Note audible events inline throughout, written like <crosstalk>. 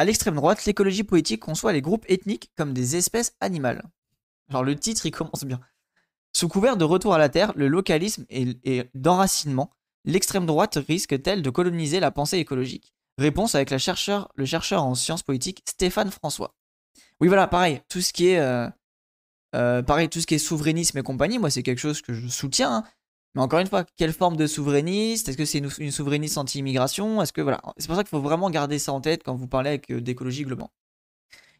À l'extrême droite, l'écologie politique conçoit les groupes ethniques comme des espèces animales. Alors le titre, il commence bien. Sous couvert de retour à la Terre, le localisme et, d'enracinement, l'extrême droite risque-t-elle de coloniser la pensée écologique? Réponse avec le chercheur en sciences politiques Stéphane François. Oui voilà, pareil, tout ce qui est... Euh, euh, pareil, tout ce qui est souverainisme et compagnie, moi c'est quelque chose que je soutiens. Hein. Mais encore une fois, quelle forme de souverainiste? Est-ce que c'est une, souverainiste anti-immigration? Est-ce que voilà C'est pour ça qu'il faut vraiment garder ça en tête quand vous parlez avec euh, d'écologie globalement.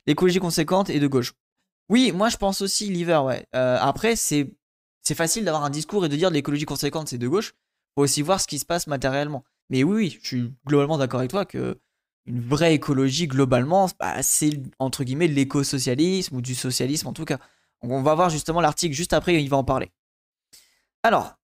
L'écologie conséquente et de gauche. Oui, moi je pense aussi l'hiver, ouais. après, c'est c'est facile d'avoir un discours et de dire l'écologie conséquente, c'est de gauche. Faut aussi voir ce qui se passe matériellement. Mais oui, oui, je suis globalement d'accord avec toi que une vraie écologie, globalement, bah, c'est entre guillemets l'éco-socialisme ou du socialisme en tout cas. on va voir justement l'article juste après, il va en parler. Alors,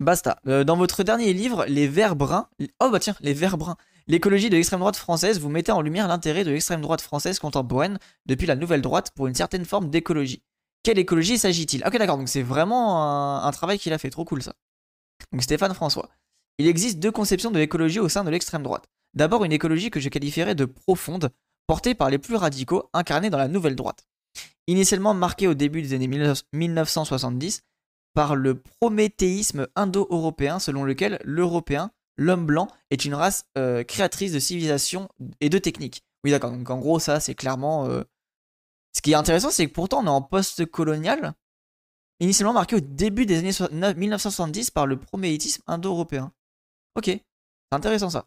basta. Euh, dans votre dernier livre, Les Verts Bruns. Oh bah tiens, Les Verts Bruns. L'écologie de l'extrême droite française, vous mettez en lumière l'intérêt de l'extrême droite française contemporaine depuis la nouvelle droite pour une certaine forme d'écologie. Quelle écologie s'agit-il? Ok, d'accord, donc c'est vraiment un, travail qu'il a fait, trop cool ça. Donc Stéphane François. Il existe deux conceptions de l'écologie au sein de l'extrême droite. D'abord, une écologie que je qualifierais de profonde, portée par les plus radicaux, incarnés dans la nouvelle droite. Initialement marquée au début des années 1970 par le prométhéisme indo-européen selon lequel l'Européen, l'homme blanc, est une race euh, créatrice de civilisation et de technique. Oui, d'accord, donc en gros, ça, c'est clairement euh, ce qui est intéressant, c'est que pourtant on est en post-colonial, initialement marqué au début des années 1970 par le prométhéisme indo-européen. Ok, c'est intéressant ça.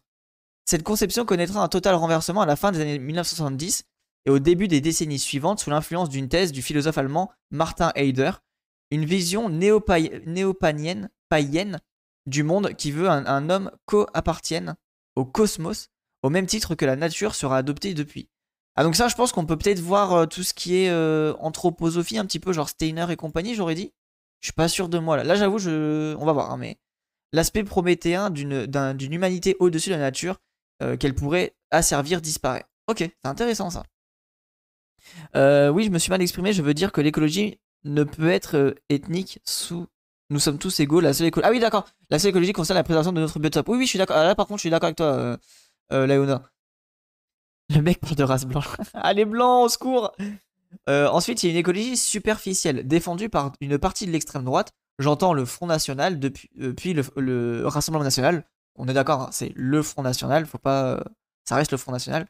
Cette conception connaîtra un total renversement à la fin des années 1970 et au début des décennies suivantes sous l'influence d'une thèse du philosophe allemand Martin Heider, une vision néopanienne païenne du monde qui veut un, homme co-appartienne au cosmos au même titre que la nature sera adoptée depuis. Ah donc ça je pense qu'on peut peut-être voir euh, tout ce qui est euh, anthroposophie un petit peu genre Steiner et compagnie j'aurais dit. Je suis pas sûr de moi là. Là j'avoue je on va voir hein, mais l'aspect prométhéen d'une d'une humanité au-dessus de la nature euh, qu'elle pourrait asservir disparaît. Ok, c'est intéressant ça. oui, je me suis mal exprimé, je veux dire que l'écologie ne peut être ethnique sous nous sommes tous égaux, la seule écologie. Ah oui, d'accord. La seule écologie concerne la préservation de notre biotope. Oui, oui, je suis d'accord. Ah, là, par contre, je suis d'accord avec toi, euh, Léona. Le mec parle de race blanche. <laughs> Allez, blanc, au secours euh, Ensuite, il y a une écologie superficielle, défendue par une partie de l'extrême droite. J'entends le Front National depuis, euh, le, Rassemblement National. On est d'accord, hein, c'est le Front National, faut pas. ça reste le Front National.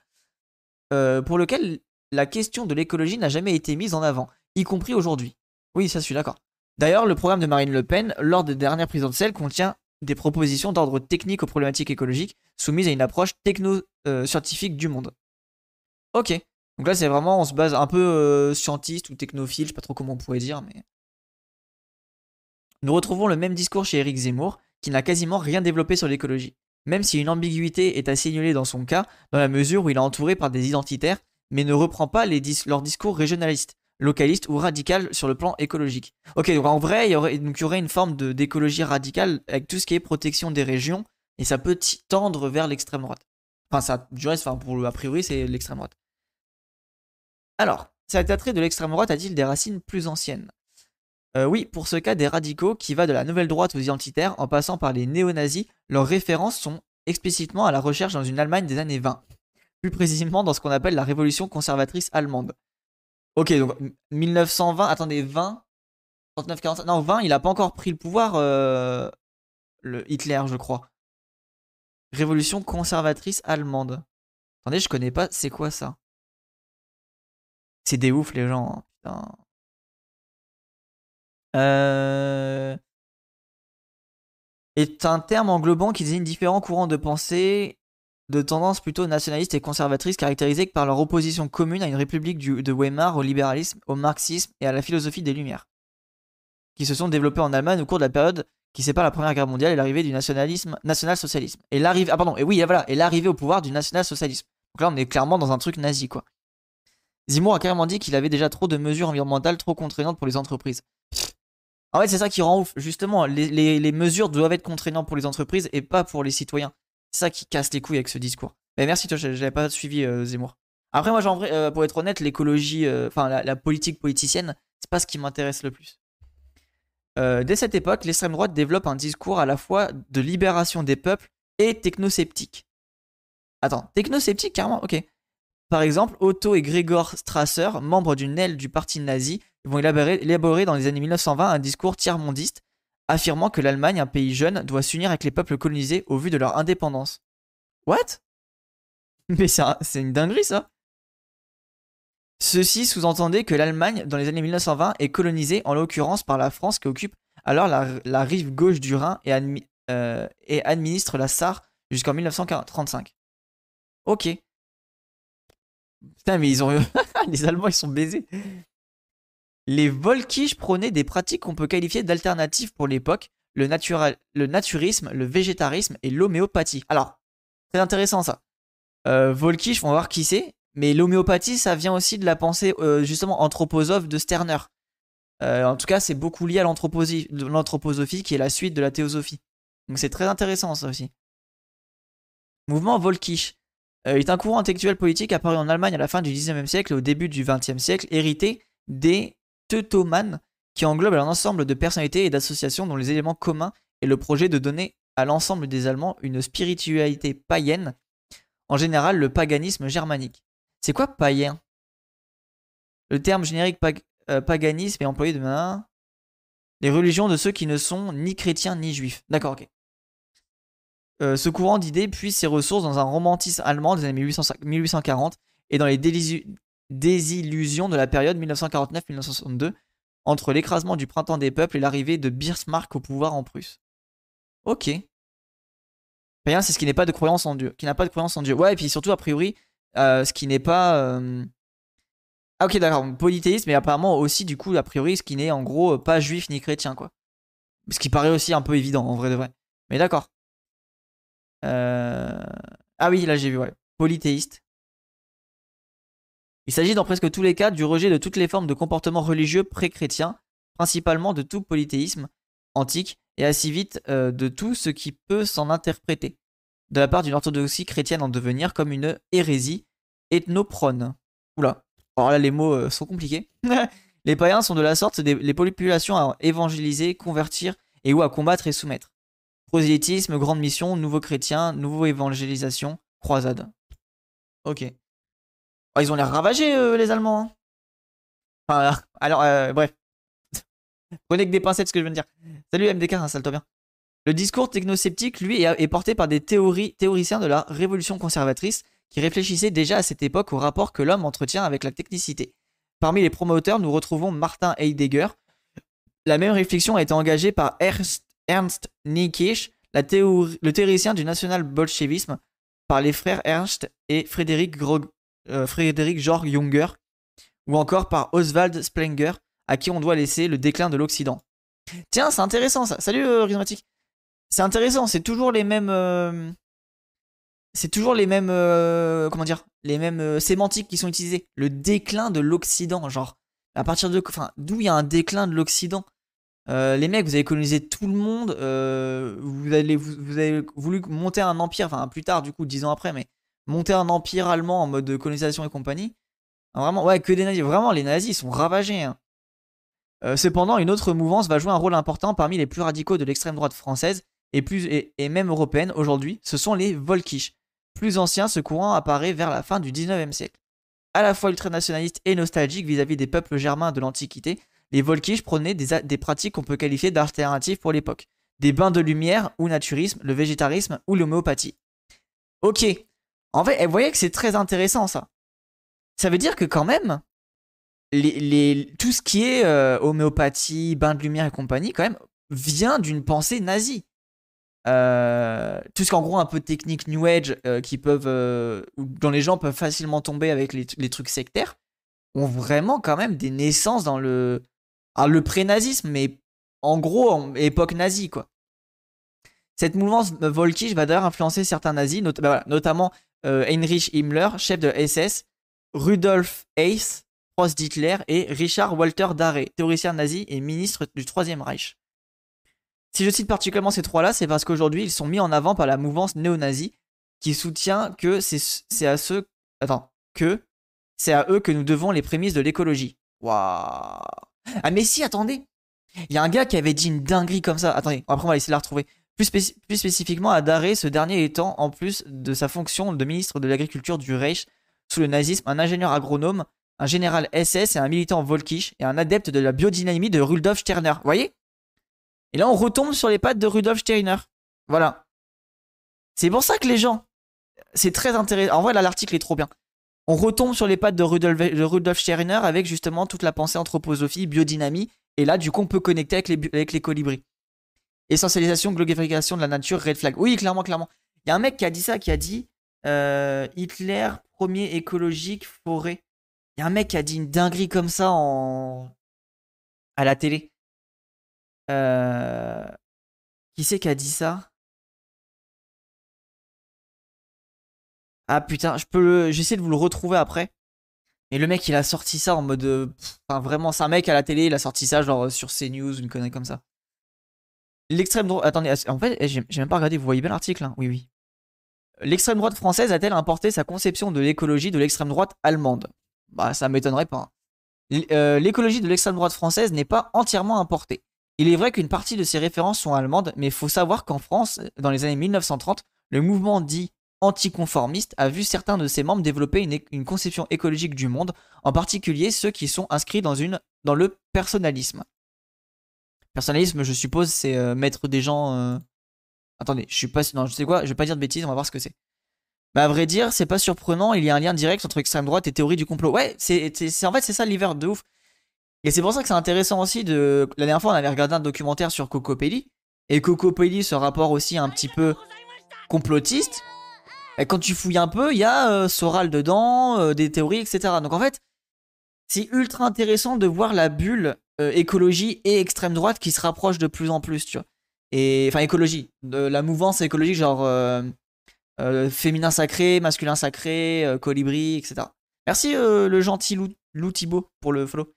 Euh, pour lequel la question de l'écologie n'a jamais été mise en avant, y compris aujourd'hui. Oui, ça, je suis d'accord. D'ailleurs, le programme de Marine Le Pen, lors des dernières présidentielles, contient des propositions d'ordre technique aux problématiques écologiques soumises à une approche techno-scientifique du monde. Ok. Donc là, c'est vraiment, on se base un peu euh, scientiste ou technophile, je sais pas trop comment on pourrait dire, mais. Nous retrouvons le même discours chez Eric Zemmour, qui n'a quasiment rien développé sur l'écologie. Même si une ambiguïté est à signaler dans son cas, dans la mesure où il est entouré par des identitaires, mais ne reprend pas les leur discours régionalistes, localistes ou radical sur le plan écologique. Ok, donc en vrai, il y aurait, donc il y aurait une forme d'écologie radicale avec tout ce qui est protection des régions, et ça peut tendre vers l'extrême droite. Enfin, ça, du reste, enfin, pour, a priori, c'est l'extrême droite. Alors, cet attrait de l'extrême droite a-t-il des racines plus anciennes? Euh, Oui, pour ce cas des radicaux, qui va de la nouvelle droite aux identitaires en passant par les néo-nazis, leurs références sont explicitement à la recherche dans une Allemagne des années 20. Plus précisément dans ce qu'on appelle la révolution conservatrice allemande. Ok, donc 1920, attendez, 20 39, 45, non 20, il a pas encore pris le pouvoir, euh, le Hitler, je crois. Révolution conservatrice allemande. Attendez, je connais pas, c'est quoi ça? C'est des ouf les gens. Hein, putain. Euh... Est un terme englobant qui désigne différents courants de pensée de tendance plutôt nationaliste et conservatrice caractérisés par leur opposition commune à une république de Weimar, au libéralisme, au marxisme et à la philosophie des Lumières, qui se sont développés en Allemagne au cours de la période qui sépare la Première Guerre mondiale et l'arrivée du nationalisme, national-socialisme. Et l'arrivée, ah pardon, et oui, voilà, et l'arrivée au pouvoir du national-socialisme. Donc là, on est clairement dans un truc nazi, quoi. Zemmour a carrément dit qu'il avait déjà trop de mesures environnementales trop contraignantes pour les entreprises. En fait, c'est ça qui rend ouf. Justement, les, mesures doivent être contraignantes pour les entreprises et pas pour les citoyens. C'est ça qui casse les couilles avec ce discours. Mais merci, toi, j'avais pas suivi euh, Zemmour. Après, moi, euh, pour être honnête, l'écologie, euh, enfin, la, politique politicienne, c'est pas ce qui m'intéresse le plus. dès cette époque, l'extrême droite développe un discours à la fois de libération des peuples et technosceptique. Attends, technosceptique, carrément Ok. Par exemple, Otto et Gregor Strasser, membres d'une aile du parti nazi, vont élaborer dans les années 1920 un discours tiers-mondiste, affirmant que l'Allemagne, un pays jeune, doit s'unir avec les peuples colonisés au vu de leur indépendance. What? <laughs> Mais c'est un- c'est une dinguerie ça Ceci sous-entendait que l'Allemagne, dans les années 1920, est colonisée, en l'occurrence par la France qui occupe alors la, rive gauche du Rhin et, euh, administre la Sarre jusqu'en 1935. Ok. Putain, mais ils ont. <laughs> les Allemands, ils sont baisés. Les Volkisch prônaient des pratiques qu'on peut qualifier d'alternatives pour l'époque, le, naturisme, le végétarisme et l'homéopathie. Alors, c'est intéressant ça. Euh, Volkisch, on va voir qui c'est, mais l'homéopathie, ça vient aussi de la pensée euh, justement anthroposophe de Sterner. Euh, en tout cas, c'est beaucoup lié à l'anthroposophie qui est la suite de la théosophie. Donc c'est très intéressant ça aussi. Mouvement Volkisch est un courant intellectuel politique apparu en Allemagne à la fin du 19e siècle et au début du 20e siècle, hérité des Teutomanes, qui englobe un ensemble de personnalités et d'associations dont les éléments communs est le projet de donner à l'ensemble des Allemands une spiritualité païenne, en général le paganisme germanique. C'est quoi païen? Le terme générique euh, paganisme est employé de les religions de ceux qui ne sont ni chrétiens ni juifs. D'accord, ok. Euh, ce courant d'idées puise ses ressources dans un romantisme allemand des années 1800 1840 et dans les désillusions de la période 1949-1962 entre l'écrasement du printemps des peuples et l'arrivée de Bismarck au pouvoir en Prusse. Ok. Rien, c'est ce qui n'est pas de croyance en Dieu, qui n'a pas de croyance en Dieu. Ouais, et puis surtout a priori, euh, ce qui n'est pas. euh, Ah ok, d'accord, polythéisme, mais apparemment aussi du coup a priori ce qui n'est en gros pas juif ni chrétien quoi. Ce qui paraît aussi un peu évident en vrai de vrai. Mais d'accord. Euh, Ah oui, là j'ai vu, ouais. Polythéiste. Il s'agit dans presque tous les cas du rejet de toutes les formes de comportement religieux pré-chrétiens, principalement de tout polythéisme antique, et assez vite euh, de tout ce qui peut s'en interpréter, de la part d'une orthodoxie chrétienne en devenir comme une hérésie ethnoprone. Oula, alors là les mots euh, sont compliqués. <laughs> les païens sont de la sorte des les populations à évangéliser, convertir et ou à combattre et soumettre. Prosélytisme, grande mission, nouveaux chrétiens, nouveau évangélisation, croisade. Ok. Oh, ils ont l'air ravagés, euh, les Allemands. hein. Enfin, alors, euh, bref. <laughs> Prenez que des pincettes ce que je viens de dire. Salut MDK, installe-toi bien. Le discours technosceptique, lui, est, porté par des théoriciens de la révolution conservatrice qui réfléchissaient déjà à cette époque au rapport que l'homme entretient avec la technicité. Parmi les promoteurs, nous retrouvons Martin Heidegger. La même réflexion a été engagée par Ernst, Ernst Niekisch, le théoricien du national-bolchevisme, par les frères Ernst et Frédéric, Grog- euh, Frédéric Georg Junger, ou encore par Oswald Spengler, à qui on doit laisser le déclin de l'Occident. Tiens, c'est intéressant ça. Salut euh. C'est intéressant, c'est toujours les mêmes. euh, C'est toujours les mêmes. euh, Comment dire Les mêmes sémantiques qui sont utilisées. Le déclin de l'Occident, genre. À partir de. Enfin, d'où il y a un déclin de l'Occident? Les mecs, vous avez colonisé tout le monde. vous, vous avez voulu monter un empire. Enfin, plus tard, du coup, dix ans après, mais. Monter un empire allemand en mode de colonisation et compagnie. Ah, Vraiment, ouais, que des nazis. Vraiment, les nazis, sont ravagés. hein. Euh, cependant, une autre mouvance va jouer un rôle important parmi les plus radicaux de l'extrême droite française et, même européenne aujourd'hui. Ce sont les Volkisch. Plus anciens, ce courant apparaît vers la fin du 19e siècle. À la fois ultranationaliste et nostalgique vis-à-vis des peuples germains de l'Antiquité, les Volkisch prônaient des, des pratiques qu'on peut qualifier d'alternatives pour l'époque. Des bains de lumière ou naturisme, le végétarisme ou l'homéopathie. Ok. En fait, vous voyez que c'est très intéressant ça. Ça veut dire que quand même, tout ce qui est euh, homéopathie, bain de lumière et compagnie, quand même, vient d'une pensée nazie. Euh, tout ce qu'en gros un peu technique New Age euh, qui peuvent, dont les gens peuvent facilement tomber avec les, trucs sectaires, ont vraiment quand même des naissances dans le, ah, le pré-nazisme, mais en gros en époque nazie quoi. Cette mouvance Volkisch va d'ailleurs influencer certains nazis, bah notamment euh, Heinrich Himmler, chef de SS, Rudolf Hess, proche d'Hitler, et Richard Walter Darré, théoricien nazi et ministre du Troisième Reich. Si je cite particulièrement ces trois-là, c'est parce qu'aujourd'hui ils sont mis en avant par la mouvance néo-nazie qui soutient que c'est à ceux. Attends, que c'est à eux que nous devons les prémices de l'écologie. Waouh Ah, mais si, attendez Il y a un gars qui avait dit une dinguerie comme ça. Attendez, après on va essayer de la retrouver. Plus, spéci- plus spécifiquement à Darré, ce dernier étant, en plus de sa fonction de ministre de l'Agriculture du Reich, sous le nazisme, un ingénieur agronome, un général SS et un militant volkisch et un adepte de la biodynamie de Rudolf Steiner. Vous voyez? Et là, on retombe sur les pattes de Rudolf Steiner. Voilà. C'est pour ça que les gens. C'est très intéressant. En vrai, là, l'article est trop bien. On retombe sur les pattes de Rudolf, de Steiner avec justement toute la pensée anthroposophie, biodynamie. Et là, du coup, on peut connecter avec les colibris. Essentialisation, glorification de la nature, red flag. Oui, clairement, clairement. Il y a un mec qui a dit ça, qui a dit euh, Hitler, premier écologique, forêt. Il y a un mec qui a dit une dinguerie comme ça en... à la télé. Euh... Qui c'est qui a dit ça? Ah putain, je peux le... j'essaie de vous le retrouver après. Mais le mec, il a sorti ça en mode... Euh, enfin, vraiment, c'est un mec à la télé, il a sorti ça genre sur CNews, une connerie comme ça. L'extrême droite... Attendez, en fait, j'ai même pas regardé, vous voyez bien l'article hein Oui, oui. L'extrême droite française a-t-elle importé sa conception de l'écologie de l'extrême droite allemande? Bah, ça m'étonnerait pas. Hein. Euh, l'écologie de l'extrême droite française n'est pas entièrement importée. Il est vrai qu'une partie de ses références sont allemandes, mais il faut savoir qu'en France, dans les années 1930, le mouvement dit anticonformiste a vu certains de ses membres développer une, conception écologique du monde, en particulier ceux qui sont inscrits dans, dans le personnalisme. Personnalisme, je suppose, c'est euh, mettre des gens euh, Attendez, je suis pas. Non, je sais quoi, je vais pas dire de bêtises, on va voir ce que c'est. Bah, à vrai dire, c'est pas surprenant, il y a un lien direct entre extrême droite et théorie du complot. Ouais, c'est en fait, c'est ça l'hiver de ouf. Et c'est pour ça que c'est intéressant aussi de. La dernière fois, on avait regardé un documentaire sur Coco Pelli. Et Coco Pelli, ce rapport aussi un petit peu complotiste. Et quand tu fouilles un peu, il y a euh, Soral dedans, des théories, etc. Donc en fait, c'est ultra intéressant de voir la bulle euh, écologie et extrême droite qui se rapprochent de plus en plus, tu vois et enfin écologie, de la mouvance écologique genre euh, euh, féminin sacré, masculin sacré, colibri, etc. Merci le gentil Lou, Lou Thibault pour le follow.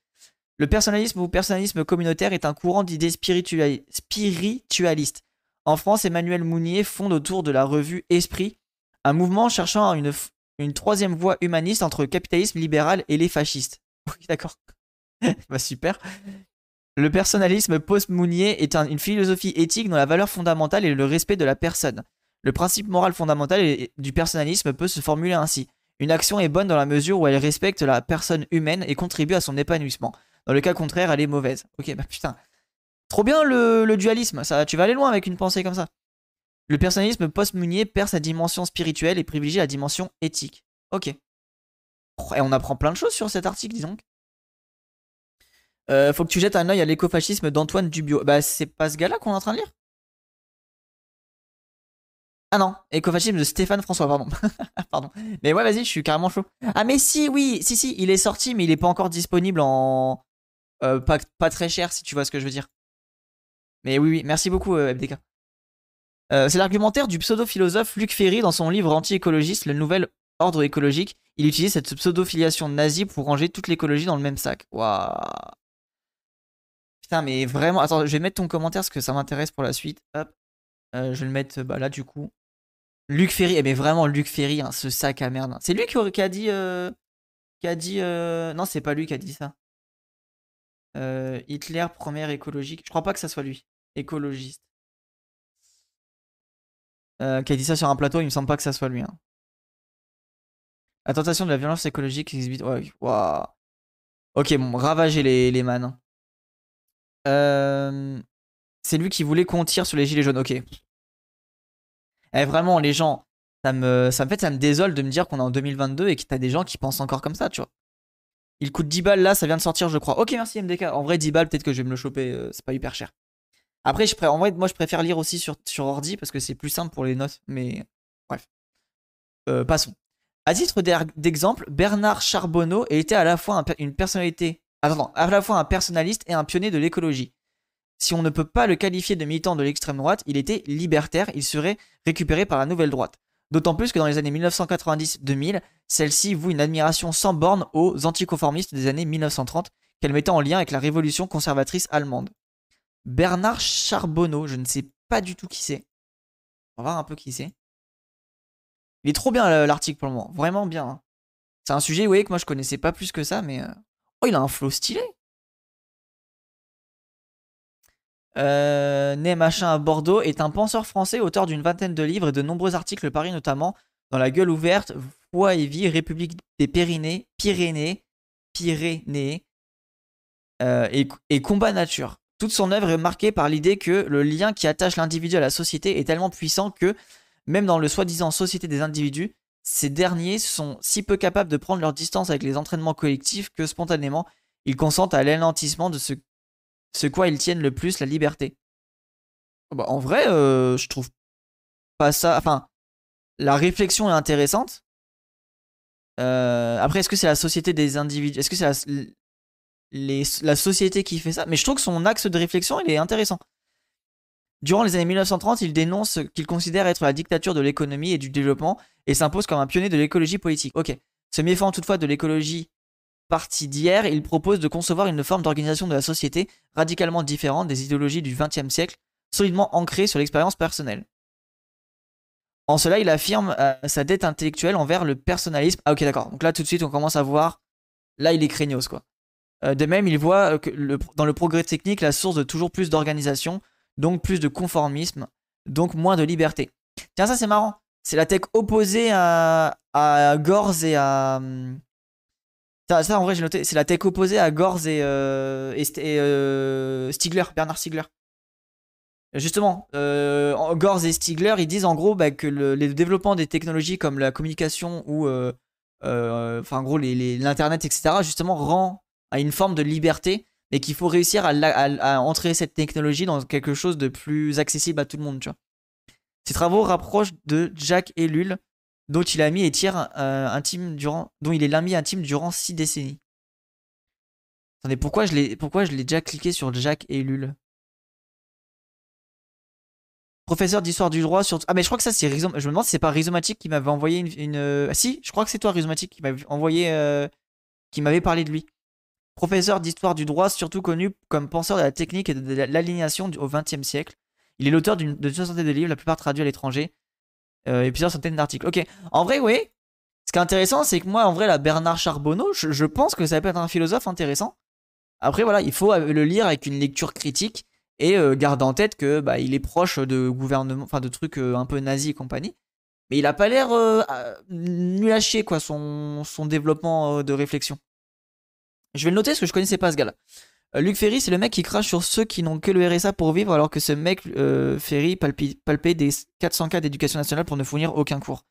Le personnalisme ou personnalisme communautaire est un courant d'idées spiritualistes. En France, Emmanuel Mounier fonde autour de la revue Esprit un mouvement cherchant une, une troisième voie humaniste entre le capitalisme libéral et les fascistes. <laughs> D'accord. <laughs> bah super. Le personnalisme post-Mounier est une philosophie éthique dont la valeur fondamentale est le respect de la personne. Le principe moral fondamental du personnalisme peut se formuler ainsi. Une action est bonne dans la mesure où elle respecte la personne humaine et contribue à son épanouissement. Dans le cas contraire, elle est mauvaise. Ok, bah putain. Trop bien le, dualisme, ça, tu vas aller loin avec une pensée comme ça. Le personnalisme post-Mounier perd sa dimension spirituelle et privilégie la dimension éthique. Ok. Et on apprend plein de choses sur cet article, disons. Euh, faut que tu jettes un oeil à l'écofascisme d'Antoine Dubio. Bah, c'est pas ce gars-là qu'on est en train de lire? Ah non, écofascisme de Stéphane François, pardon. <laughs> pardon. Mais ouais, vas-y, je suis carrément chaud. Ah, mais si, oui, si, si, il est sorti, mais il est pas encore disponible en. Euh, pas, pas, très cher, si tu vois ce que je veux dire. Mais oui, oui, merci beaucoup, euh, FDK. c'est l'argumentaire du pseudo-philosophe Luc Ferry dans son livre anti-écologiste, Le Nouvel Ordre écologique. Il utilise cette pseudo-filiation nazie pour ranger toute l'écologie dans le même sac. Waouh. Putain, mais vraiment. Attends, je vais mettre ton commentaire parce que ça m'intéresse pour la suite. Hop. Euh, je vais le mettre bah, là du coup. Luc Ferry, eh, mais vraiment Luc Ferry, hein, ce sac à merde. C'est lui qui, a dit. Euh, qui a dit. Euh, non, c'est pas lui qui a dit ça. Hitler, première écologique. Je crois pas que ça soit lui. Écologiste. qui a dit ça sur un plateau, il me semble pas que ça soit lui. Hein. La tentation de la violence écologique exhibite. Ok, bon, ravager les, les man. Euh, c'est lui qui voulait qu'on tire sur les gilets jaunes. Ok. Eh, vraiment, les gens, ça me, ça ça me désole de me dire qu'on est en 2022 et que t'as des gens qui pensent encore comme ça, tu vois. Il coûte 10 balles là, ça vient de sortir, je crois. Ok, merci MDK. En vrai, 10 balles, peut-être que je vais me le choper, euh, c'est pas hyper cher. Après, je en vrai, moi, je préfère lire aussi sur, sur ordi parce que c'est plus simple pour les notes, mais bref. Euh, passons. À titre d'exemple, Bernard Charbonneau était à la fois une personnalité Attends, à la fois un personnaliste et un pionnier de l'écologie. Si on ne peut pas le qualifier de militant de l'extrême droite, il était libertaire, il serait récupéré par la nouvelle droite. D'autant plus que dans les années 1990-2000, celle-ci voue une admiration sans borne aux anticonformistes des années 1930 qu'elle mettait en lien avec la révolution conservatrice allemande. Bernard Charbonneau, je ne sais pas du tout qui c'est. On va voir un peu qui c'est. Il est trop bien l'article pour le moment, vraiment bien. Hein. C'est un sujet, vous voyez, que moi je connaissais pas plus que ça, mais euh, Oh, il a un flow stylé. Euh, né machin à Bordeaux, est un penseur français, auteur d'une vingtaine de livres et de nombreux articles parus notamment dans la gueule ouverte, foi et vie, République des Pyrénées, Pyrénées, Pyrénées euh, et combat nature. Toute son œuvre est marquée par l'idée que le lien qui attache l'individu à la société est tellement puissant que, même dans le soi-disant société des individus, ces derniers sont si peu capables de prendre leur distance avec les entraînements collectifs que spontanément, ils consentent à l'anéantissement de ce, ce quoi ils tiennent le plus, la liberté. Bah, en vrai, euh, je trouve pas ça. Enfin, la réflexion est intéressante. Euh, après, est-ce que c'est la société des individus Est-ce que c'est la, la société qui fait ça? Mais je trouve que son axe de réflexion, il est intéressant. Durant les années 1930, il dénonce ce qu'il considère être la dictature de l'économie et du développement et s'impose comme un pionnier de l'écologie politique. Ok. Se méfiant toutefois de l'écologie partie d'hier, il propose de concevoir une forme d'organisation de la société radicalement différente des idéologies du XXe siècle, solidement ancrée sur l'expérience personnelle. En cela, il affirme euh, sa dette intellectuelle envers le personnalisme. Ah ok d'accord, donc là tout de suite on commence à voir, là il est craignos quoi. Euh, de même, il voit euh, que dans le progrès technique la source de toujours plus d'organisation, donc plus de conformisme, donc moins de liberté. Tiens, ça c'est marrant. C'est la tech opposée à, à Gorz et à. Hum, ça, en vrai, j'ai noté. C'est la tech opposée à Gorz et, euh, et, Stigler, Bernard Stigler. Justement, euh, Gorz et Stigler, ils disent en gros bah, que le, les développements des technologies comme la communication ou. enfin, en gros, l'Internet, etc., justement, rend à une forme de liberté, mais qu'il faut réussir à, entrer cette technologie dans quelque chose de plus accessible à tout le monde, tu vois. Ses travaux rapprochent de Jacques Ellul, dont il a mis et tire euh, durant, dont il est l'ami intime durant six décennies. Attendez, pourquoi je l'ai, pourquoi je l'ai déjà cliqué sur Jacques Ellul Professeur d'histoire du droit sur. Ah, mais je crois que ça, c'est Je me demande c'est pas qui m'avait envoyé une. Ah, si, je crois que c'est toi, Rhizomatique, qui m'avait envoyé. Euh, qui m'avait parlé de lui. Professeur d'histoire du droit, surtout connu comme penseur de la technique et de l'alignation au XXe siècle. Il est l'auteur d'une soixantaine de livres, la plupart traduits à l'étranger, euh, et plusieurs centaines d'articles. Ok, en vrai, oui. Ce qui est intéressant, c'est que moi, en vrai, la Bernard Charbonneau, je, pense que ça peut être un philosophe intéressant. Après, voilà, il faut le lire avec une lecture critique et euh, garder en tête que bah, il est proche de gouvernement, enfin de trucs euh, un peu nazis et compagnie. Mais il a pas l'air nul à chier, quoi, son développement de réflexion. Je vais le noter parce que je connaissais pas ce gars-là. Euh, Luc Ferry, c'est le mec qui crache sur ceux qui n'ont que le RSA pour vivre, alors que ce mec, euh, Ferry, palpait des 400 cas d'éducation nationale pour ne fournir aucun cours.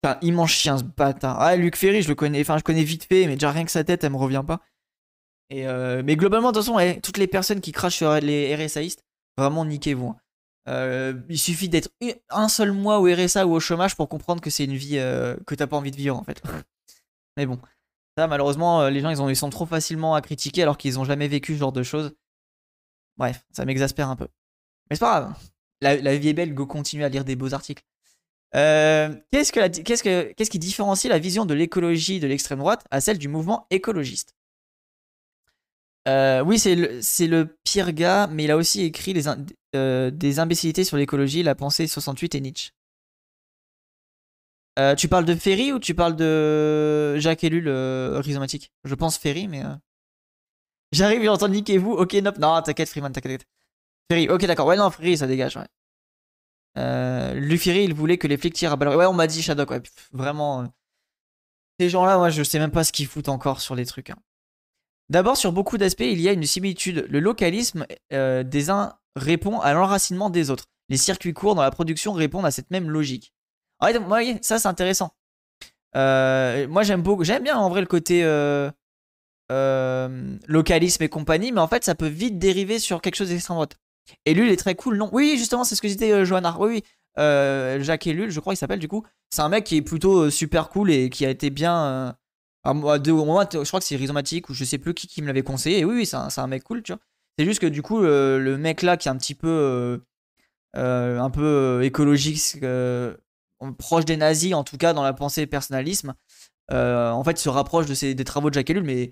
Putain, immense chien ce bâtard. Ah, Luc Ferry, je le connais, enfin, je connais vite fait, mais déjà rien que sa tête, elle me revient pas. Euh, mais globalement, de toute façon, eh, toutes les personnes qui crachent sur les RSAistes, vraiment niquez-vous. Hein. il suffit d'être un seul mois au RSA ou au chômage pour comprendre que c'est une vie que t'as pas envie de vivre en fait. mais bon malheureusement, euh, les gens, ils, ont, sont trop facilement à critiquer alors qu'ils ont jamais vécu ce genre de choses. Bref, ça m'exaspère un peu. Mais c'est pas grave. La, vie est belle, go continue à lire des beaux articles. Euh, qu'est-ce, que qu'est-ce, que, qu'est-ce qui différencie la vision de l'écologie de l'extrême droite à celle du mouvement écologiste? Euh, Oui, c'est le, c'est le pire gars, mais il a aussi écrit des imbécilités sur l'écologie, la pensée 68 et Nietzsche. Euh, tu parles de Ferry ou tu parles de Jacques Ellul euh, rhizomatique? Je pense Ferry, mais. Euh... J'arrive, j'entends niquez-vous. Ok, nope. Non, t'inquiète, Freeman, t'inquiète. Ferry, ok, d'accord. Ouais, non, Ferry, ça dégage, ouais. Euh, il voulait que les flics tirent à balles. Ouais, on m'a dit Shadok, ouais. vraiment. Ces gens-là, moi, je sais même pas ce qu'ils foutent encore sur les trucs. Hein. D'abord, sur beaucoup d'aspects, il y a une similitude. Le localisme des uns répond à l'enracinement des autres. Les circuits courts dans la production répondent à cette même logique. Ah ouais, ça c'est intéressant. Euh, moi j'aime beaucoup, j'aime bien en vrai le côté euh, euh, localisme et compagnie, mais en fait ça peut vite dériver sur quelque chose d'extrême droite. Et lui il est très cool, non? Oui, justement, c'est ce que disait Johanna. Oui, oui. Jacques Ellul, je crois qu'il s'appelle du coup. C'est un mec qui est plutôt super cool et qui a été bien. à moment, je crois que c'est Rhizomatique ou je sais plus qui, qui me l'avait conseillé. Et oui, oui, c'est un, un, mec cool, tu vois. C'est juste que du coup, le mec là qui est un petit peu. un peu écologique proche des nazis, en tout cas dans la pensée personnalisme, euh, en fait se rapproche de ces, des travaux de Jacques Ellul, mais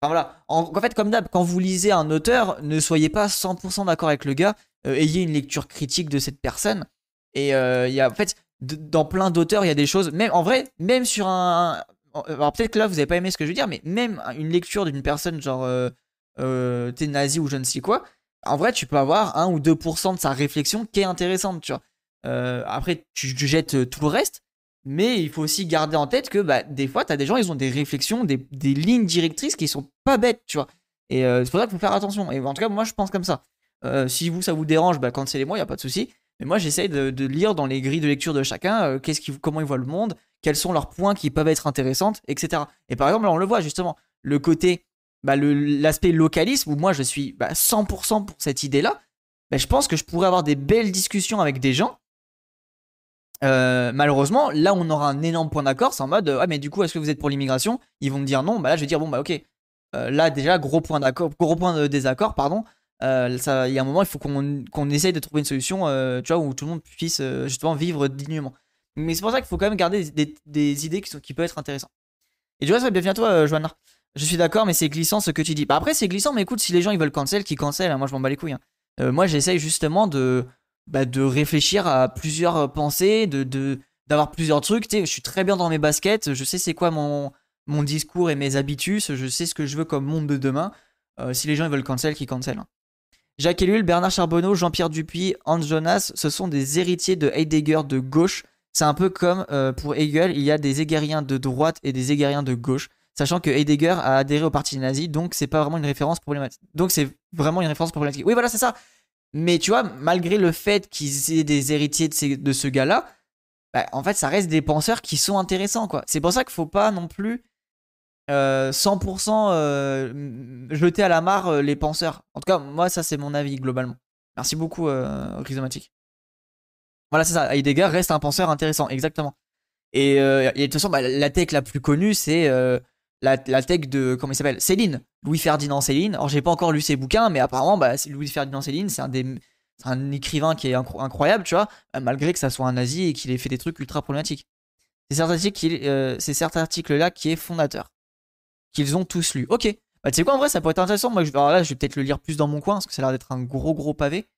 enfin voilà. En, fait, comme d'hab, quand vous lisez un auteur, ne soyez pas 100% d'accord avec le gars, euh, ayez une lecture critique de cette personne. Et euh, il y a en fait dans plein d'auteurs, il y a des choses, même en vrai, même sur un, alors peut-être que là vous avez pas aimé ce que je veux dire, mais même une lecture d'une personne genre t'es nazi ou je ne sais quoi, en vrai tu peux avoir 1 ou 2% de sa réflexion qui est intéressante, tu vois. Euh, après, tu, jettes euh, tout le reste. Mais il faut aussi garder en tête que bah, des fois, tu as des gens, ils ont des réflexions, des, des lignes directrices qui sont pas bêtes, tu vois. Et euh, c'est pour ça qu'il faut faire attention. Et en tout cas, moi, je pense comme ça. Euh, si vous, ça vous dérange, bah, cancellez-moi, il n'y a pas de souci. Mais moi, j'essaye de, lire dans les grilles de lecture de chacun qu'est-ce qui, comment ils voient le monde, quels sont leurs points qui peuvent être intéressants, etc. Et par exemple, là, on le voit justement, le côté, bah, l'aspect localisme, où moi, je suis bah, 100% pour cette idée-là. Bah, je pense que je pourrais avoir des belles discussions avec des gens. Euh, malheureusement, là on aura un énorme point d'accord, c'est en mode ah mais du coup est-ce que vous êtes pour l'immigration? Ils vont me dire non, bah là je vais dire bon bah ok, euh, là déjà gros point d'accord, gros point de désaccord pardon. Euh, il y a un moment il faut qu'on essaye de trouver une solution, tu vois où tout le monde puisse justement vivre dignement. Mais c'est pour ça qu'il faut quand même garder des, idées qui, sont, qui peuvent être intéressantes. Et du reste, à toi, Joanna. Je suis d'accord, mais c'est glissant ce que tu dis. Bah après, c'est glissant, mais écoute, si les gens ils veulent cancel, qu'ils cancel. Hein, moi, je m'en bats les couilles. Hein. moi, j'essaye justement de, bah, de réfléchir à plusieurs euh, pensées, de, d'avoir plusieurs trucs. Je suis très bien dans mes baskets, je sais c'est quoi mon, mon discours et mes habitudes, je sais ce que je veux comme monde de demain. Euh, si les gens ils veulent cancel, qu'ils cancel. Hein. Jacques Ellul, Bernard Charbonneau, Jean-Pierre Dupuis, Hans Jonas, ce sont des héritiers de Heidegger de gauche. C'est un peu comme euh, pour Hegel, il y a des hegeliens de droite et des hegeliens de gauche, sachant que Heidegger a adhéré au parti nazi, donc c'est pas vraiment une référence problématique. Donc c'est vraiment une référence problématique. Oui, voilà, c'est ça. Mais tu vois, malgré le fait qu'ils aient des héritiers de, ce gars-là, bah, en fait, ça reste des penseurs qui sont intéressants, quoi. C'est pour ça qu'il faut pas non plus 100% euh, euh, jeter à la mare euh, les penseurs. En tout cas, moi, ça, c'est mon avis, globalement. Merci beaucoup, Rhizomatique. Voilà, c'est ça. Heidegger reste un penseur intéressant, exactement. Et, de toute façon, bah, la tech la plus connue, c'est la, tech de comment il s'appelle? Céline. Louis Ferdinand Céline. Alors j'ai pas encore lu ses bouquins mais apparemment bah, Louis Ferdinand Céline c'est un écrivain qui est incroyable tu vois euh, malgré que ça soit un nazi et qu'il ait fait des trucs ultra problématiques. C'est cet article euh, c'est cet article là qui est fondateur qu'ils ont tous lu. Ok. Bah tu sais quoi en vrai ça pourrait être intéressant. Moi je, alors là je vais peut-être le lire plus dans mon coin parce que ça a l'air d'être un gros gros pavé.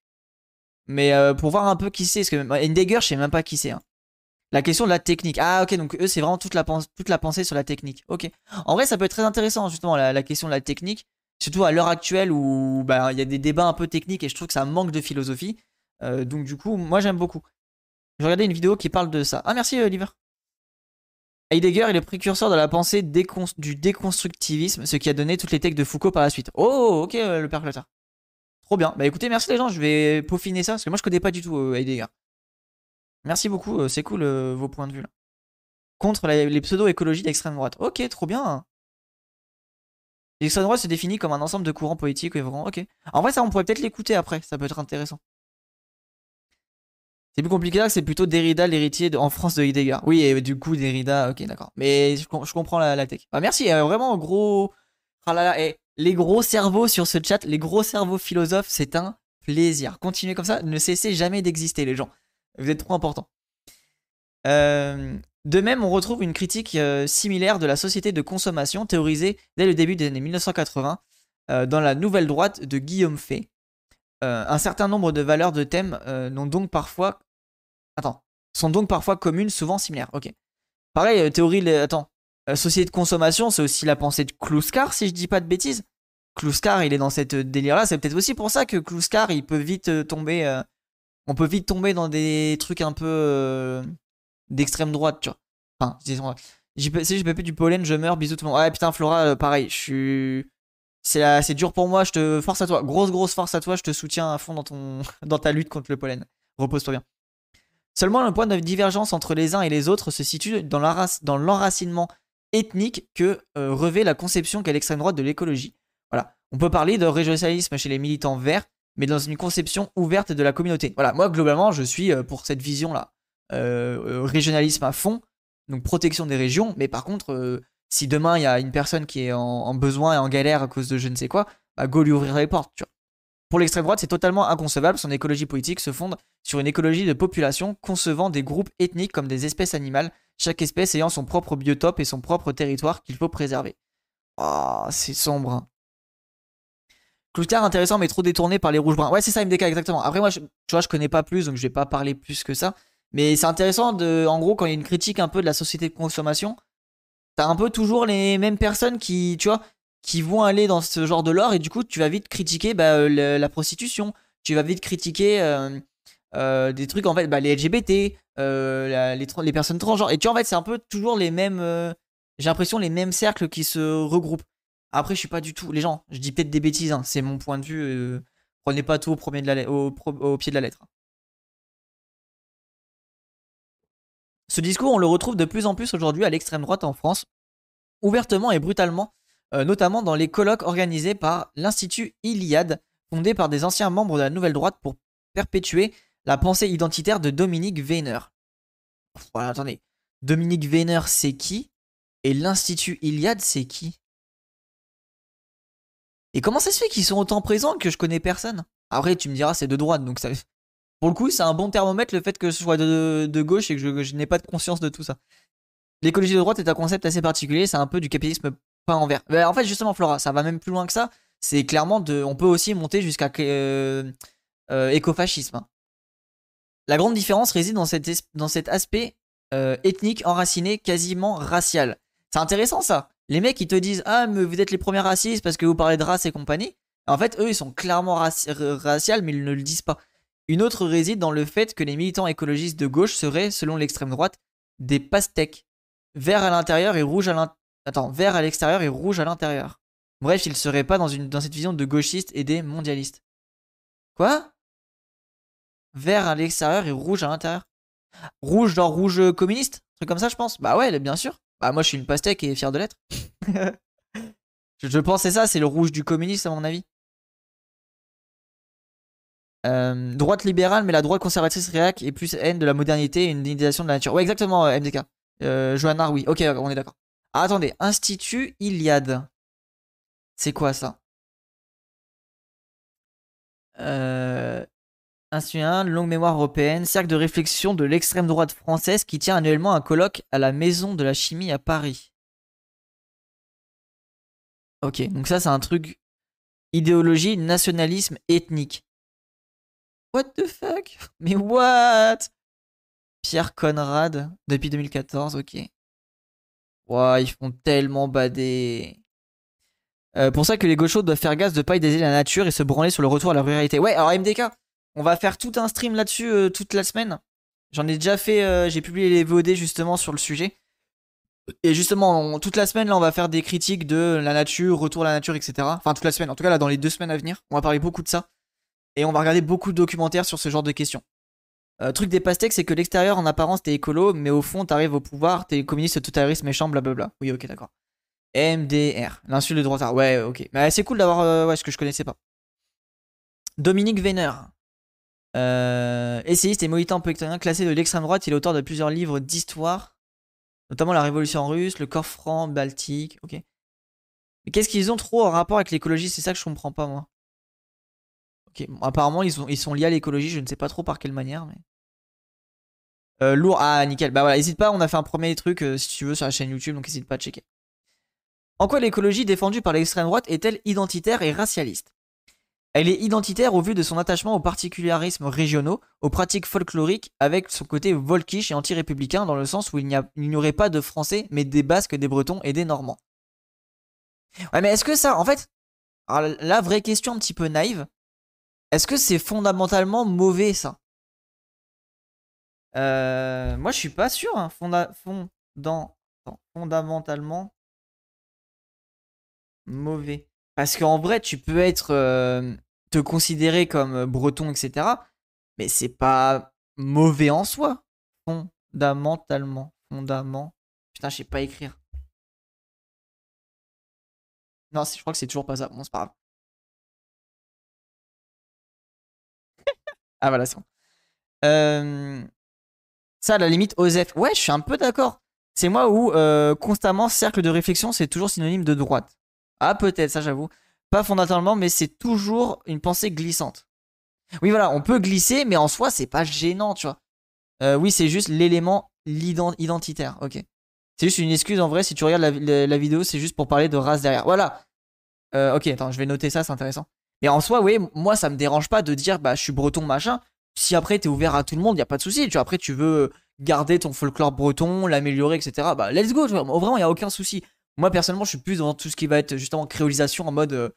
Mais euh, pour voir un peu qui c'est parce que Heidegger je sais même pas qui c'est hein. La question de la technique. Ah ok, donc eux c'est vraiment toute la, pensée sur la technique. Ok. En vrai ça peut être très intéressant justement la, question de la technique. Surtout à l'heure actuelle où bah, il y a des débats un peu techniques et je trouve que ça manque de philosophie. Euh, donc du coup, moi j'aime beaucoup. Je regardais une vidéo qui parle de ça. Ah merci Oliver. Heidegger est le précurseur de la pensée du déconstructivisme, ce qui a donné toutes les techniques de Foucault par la suite. Oh ok euh, le père Trop bien. Bah écoutez, merci les gens, je vais peaufiner ça parce que moi je connais pas du tout euh, Heidegger. Merci beaucoup, euh, c'est cool euh, vos points de vue là. Contre les pseudo-écologies d'extrême droite. Ok, trop bien. L'extrême droite se définit comme un ensemble de courants politiques. Ok. En vrai, ça, on pourrait peut-être l'écouter après, ça peut être intéressant. C'est plus compliqué là, c'est plutôt Derrida, l'héritier en France de Heidegger. Oui, et du coup, Derrida, ok, d'accord. Mais je, comprends la, tech. Bah, merci, euh, vraiment, gros. Ah les gros cerveaux sur ce chat, les gros cerveaux philosophes, c'est un plaisir. Continuez comme ça, ne cessez jamais d'exister, les gens. Vous êtes trop important. Euh, de même, on retrouve une critique euh, similaire de la société de consommation théorisée dès le début des années 1980 euh, dans la Nouvelle Droite de Guillaume Fay. un certain nombre de valeurs de thèmes n'ont donc parfois... Attends. Sont donc parfois communes, souvent similaires. Ok. Pareil, théorie... Attends. société de consommation, c'est aussi la pensée de Kluskar, si je dis pas de bêtises. Kluskar, il est dans cette délire-là. C'est peut-être aussi pour ça que Kluskar, il peut vite tomber on peut vite tomber dans des trucs un peu euh, d'extrême droite, tu vois. Enfin, si j'ai du pollen, je meurs, bisous tout le monde. Ouais, putain, Flora, euh, pareil, je suis. C'est dur pour moi, je te force à toi. Grosse, grosse force à toi, je te soutiens à fond dans, ton, <laughs> dans ta lutte contre le pollen. Repose-toi bien. Seulement, le point de divergence entre les uns et les autres se situe dans l'enracinement ethnique que euh, revêt la conception qu'est l'extrême droite de l'écologie. Voilà. On peut parler de régionalisme chez les militants verts, mais dans une conception ouverte de la communauté. Voilà, moi globalement, je suis euh, pour cette vision-là. Euh, euh, régionalisme à fond, donc protection des régions, mais par contre, si demain il y a une personne qui est en, besoin et en galère à cause de je ne sais quoi, bah go lui ouvrir les portes, tu vois. Pour l'extrême droite, c'est totalement inconcevable. Son écologie politique se fonde sur une écologie de population concevant des groupes ethniques comme des espèces animales, chaque espèce ayant son propre biotope et son propre territoire qu'il faut préserver. Ah, c'est sombre. Cloutard intéressant mais trop détourné par les rouges bruns. Ouais, c'est ça MDK exactement. Après moi, tu vois, je connais pas plus donc je vais pas parler plus que ça. Mais c'est intéressant de, en gros, quand il y a une critique un peu de la société de consommation, t'as un peu toujours les mêmes personnes qui, tu vois, qui vont aller dans ce genre de lore et du coup, tu vas vite critiquer bah, euh, la prostitution. Tu vas vite critiquer euh, euh, des trucs en fait, bah, les LGBT, les, les, personnes transgenres. Et tu vois, en fait, c'est un peu toujours les mêmes. J'ai l'impression les mêmes cercles qui se regroupent. Après, je suis pas du tout. Les gens, je dis peut-être des bêtises, hein, c'est mon point de vue. Euh, prenez pas tout au, pied de la lettre. Ce discours, on le retrouve de plus en plus aujourd'hui à l'extrême droite en France, ouvertement et brutalement, notamment dans les colloques organisés par l'Institut Iliade, fondé par des anciens membres de la Nouvelle Droite pour perpétuer la pensée identitaire de Dominique Weiner. Attendez. Dominique Weiner, c'est qui? Et l'Institut Iliade, c'est qui? Et comment ça se fait qu'ils sont autant présents que je connais personne? Après, tu me diras, c'est de droite, donc ça. <laughs> Pour le coup, c'est un bon thermomètre le fait que ce soit de, gauche et que je, n'ai pas de conscience de tout ça. L'écologie de droite est un concept assez particulier, c'est un peu du capitalisme pas en vert. en fait, justement, Flora, ça va même plus loin que ça. C'est clairement de. On peut aussi monter jusqu'à euh, euh, écofascisme. La grande différence réside dans cet, dans cet aspect euh, ethnique, enraciné, quasiment racial. C'est intéressant ça. Les mecs, ils te disent Ah, mais vous êtes les premiers racistes parce que vous parlez de race et compagnie. En fait, eux, ils sont clairement racial, mais ils ne le disent pas. Une autre réside dans le fait que les militants écologistes de gauche seraient, selon l'extrême droite, des pastèques. Vert à l'intérieur et rouge à l'intérieur. Attends, vert à l'extérieur et rouge à l'intérieur. Bref, ils seraient pas dans, cette vision de gauchistes et des mondialistes. Quoi? Vert à l'extérieur et rouge à l'intérieur. Rouge, genre rouge communiste? Truc comme ça, je pense? Bah ouais, bien sûr. Bah moi, je suis une pastèque et fier de l'être. <laughs> je, pense c'est ça, c'est le rouge du communiste, à mon avis. Euh, droite libérale, mais la droite conservatrice réac et plus haine de la modernité et une dénigration de la nature. Ouais, exactement, euh, MDK. Euh, Johanna, oui. Ok, on est d'accord. Ah, attendez, Institut Iliade. C'est quoi ça? Euh, un longue mémoire européenne, cercle de réflexion de l'extrême droite française qui tient annuellement un colloque à la Maison de la Chimie à Paris. Ok, donc ça c'est un truc idéologie, nationalisme, ethnique. What the fuck? <laughs> Mais what? Pierre Conrad, depuis 2014, ok. Ouah, ils font tellement bader. Euh, pour ça que les gauchos doivent faire gaz de pas idéaliser la nature et se branler sur le retour à la ruralité. Ouais, alors MDK, on va faire tout un stream là-dessus euh, toute la semaine. J'en ai déjà fait, euh, j'ai publié les VOD justement sur le sujet. Et justement, toute la semaine, là, on va faire des critiques de la nature, retour à la nature, etc. Enfin, toute la semaine, en tout cas, là, dans les deux semaines à venir, on va parler beaucoup de ça. Et on va regarder beaucoup de documentaires sur ce genre de questions. Euh, truc des pastèques, c'est que l'extérieur, en apparence, t'es écolo, mais au fond, t'arrives au pouvoir, t'es communiste, totaliste, méchant, blablabla. Oui, ok, d'accord. MDR, l'insulte de droit. Ouais, ok. Mais c'est cool d'avoir ouais, ce que je connaissais pas. Dominique Venner. Euh, essayiste et militant politicien classé de l'extrême droite, il est auteur de plusieurs livres d'histoire, notamment la Révolution russe, le corps franc baltique. Ok. Mais qu'est-ce qu'ils ont trop en rapport avec l'écologie? C'est ça que je comprends pas moi. Ok. apparemment ils, ils sont liés à l'écologie, je ne sais pas trop par quelle manière, mais. Euh, lourd. Ah nickel. Bah voilà, n'hésite pas. On a fait un premier truc euh, si tu veux sur la chaîne YouTube, donc n'hésite pas à checker. En quoi l'écologie défendue par l'extrême droite est-elle identitaire et racialiste? Elle est identitaire au vu de son attachement aux particularismes régionaux, aux pratiques folkloriques, avec son côté volkish et anti-républicain, dans le sens où il n'y aurait pas de Français, mais des Basques, des Bretons et des Normands. Ouais, mais est-ce que ça, en fait, la vraie question un petit peu naïve, est-ce que c'est fondamentalement mauvais ça? Euh, Moi, je suis pas sûr. Hein, fondamentalement mauvais. Parce qu'en vrai, tu peux être. Euh, te considérer comme euh, breton, etc. Mais c'est pas mauvais en soi. Fondamentalement. Fondament. Putain, je sais pas écrire. Non, je crois que c'est toujours pas ça. Bon, c'est pas grave. <laughs> ah, voilà, c'est bon. Euh, ça, la limite, Osef. Ouais, je suis un peu d'accord. C'est moi où constamment cercle de réflexion, c'est toujours synonyme de droite. Ah, peut-être, ça j'avoue. Pas fondamentalement, mais c'est toujours une pensée glissante. Oui, voilà, on peut glisser, mais en soi, c'est pas gênant, tu vois. Euh, oui, c'est juste l'élément identitaire, ok. C'est juste une excuse en vrai, si tu regardes la, vidéo, c'est juste pour parler de race derrière. Voilà. Euh, ok, attends, je vais noter ça, c'est intéressant. Mais en soi, oui, moi, ça me dérange pas de dire, bah, je suis breton, machin. Si après, t'es ouvert à tout le monde, y a pas de souci. Tu vois, après, tu veux garder ton folklore breton, l'améliorer, etc. Bah, let's go, tu vois. Vraiment, y a aucun souci. Moi, personnellement, je suis plus dans tout ce qui va être justement créolisation en mode. Euh,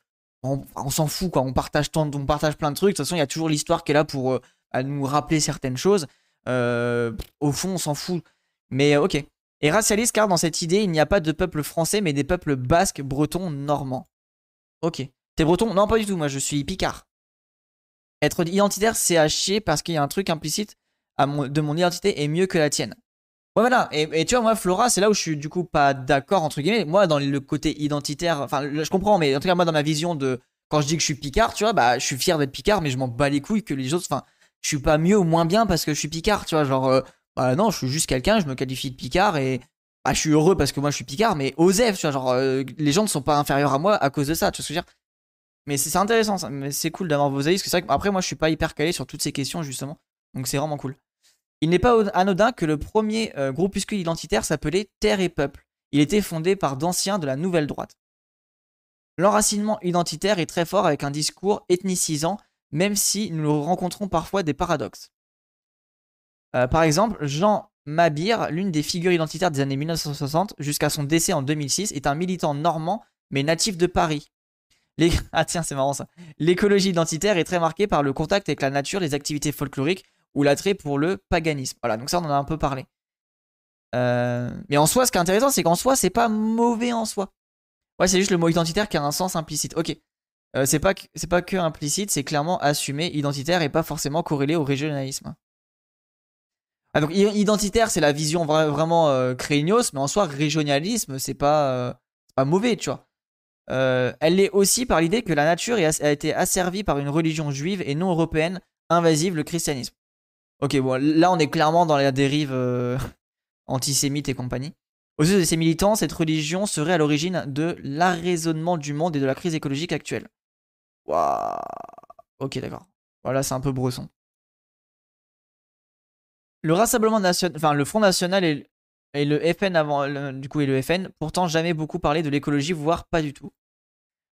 on, s'en fout, quoi. On partage, tant, on partage plein de trucs. De toute façon, il y a toujours l'histoire qui est là pour euh, nous rappeler certaines choses. au fond, on s'en fout. Mais ok. Et racialiste car dans cette idée, il n'y a pas de peuple français, mais des peuples basques, bretons, normands. Ok. T'es breton? Non, pas du tout. Moi, je suis picard. Être identitaire, c'est à chier parce qu'il y a un truc implicite de mon identité est mieux que la tienne. Ouais, voilà. Et, tu vois, moi, Flora, c'est là où je suis du coup pas d'accord, entre guillemets. Moi, dans le côté identitaire, enfin, je comprends, mais en tout cas, moi, dans ma vision de quand je dis que je suis picard, tu vois, bah, je suis fier d'être picard, mais je m'en bats les couilles que les autres, enfin, je suis pas mieux ou moins bien parce que je suis picard, tu vois, genre, euh, bah non, je suis juste quelqu'un, je me qualifie de picard et bah, je suis heureux parce que moi je suis picard, mais Osef, tu vois, genre, euh, les gens ne sont pas inférieurs à moi à cause de ça, tu vois ce que je veux dire? Mais c'est intéressant, ça. mais c'est cool d'avoir vos avis, parce que c'est vrai qu'après, moi je suis pas hyper calé sur toutes ces questions, justement, donc c'est vraiment cool. Il n'est pas anodin que le premier euh, groupuscule identitaire s'appelait Terre et Peuple. Il était fondé par d'anciens de la nouvelle droite. L'enracinement identitaire est très fort avec un discours ethnicisant, même si nous rencontrons parfois des paradoxes. Euh, par exemple, Jean Mabir, l'une des figures identitaires des années 1960 jusqu'à son décès en 2006, est un militant normand mais natif de Paris. <laughs> Ah tiens, c'est marrant ça. L'écologie identitaire est très marquée par le contact avec la nature, les activités folkloriques ou l'attrait pour le paganisme. Voilà, donc ça on en a un peu parlé. Euh, mais en soi, ce qui est intéressant, c'est qu'en soi, c'est pas mauvais en soi. Ouais, c'est juste le mot identitaire qui a un sens implicite. Ok. Euh, c'est pas, pas que implicite, c'est clairement assumé, identitaire et pas forcément corrélé au régionalisme. Ah, donc identitaire, c'est la vision vraiment euh, mais en soi, régionalisme, c'est pas, euh, pas mauvais, tu vois. Elle l'est aussi par l'idée que la nature a été asservie par une religion juive et non européenne invasive, le christianisme. Ok, bon, là on est clairement dans la dérive euh, <laughs> antisémite et compagnie. Aux yeux de ces militants, cette religion serait à l'origine de l'arraisonnement du monde et de la crise écologique actuelle. Waouh. Ok, d'accord. Voilà, c'est un peu bresson. Le Rassemblement national, enfin le Front national et, le FN avant, du coup et le FN, pourtant jamais beaucoup parlé de l'écologie, voire pas du tout.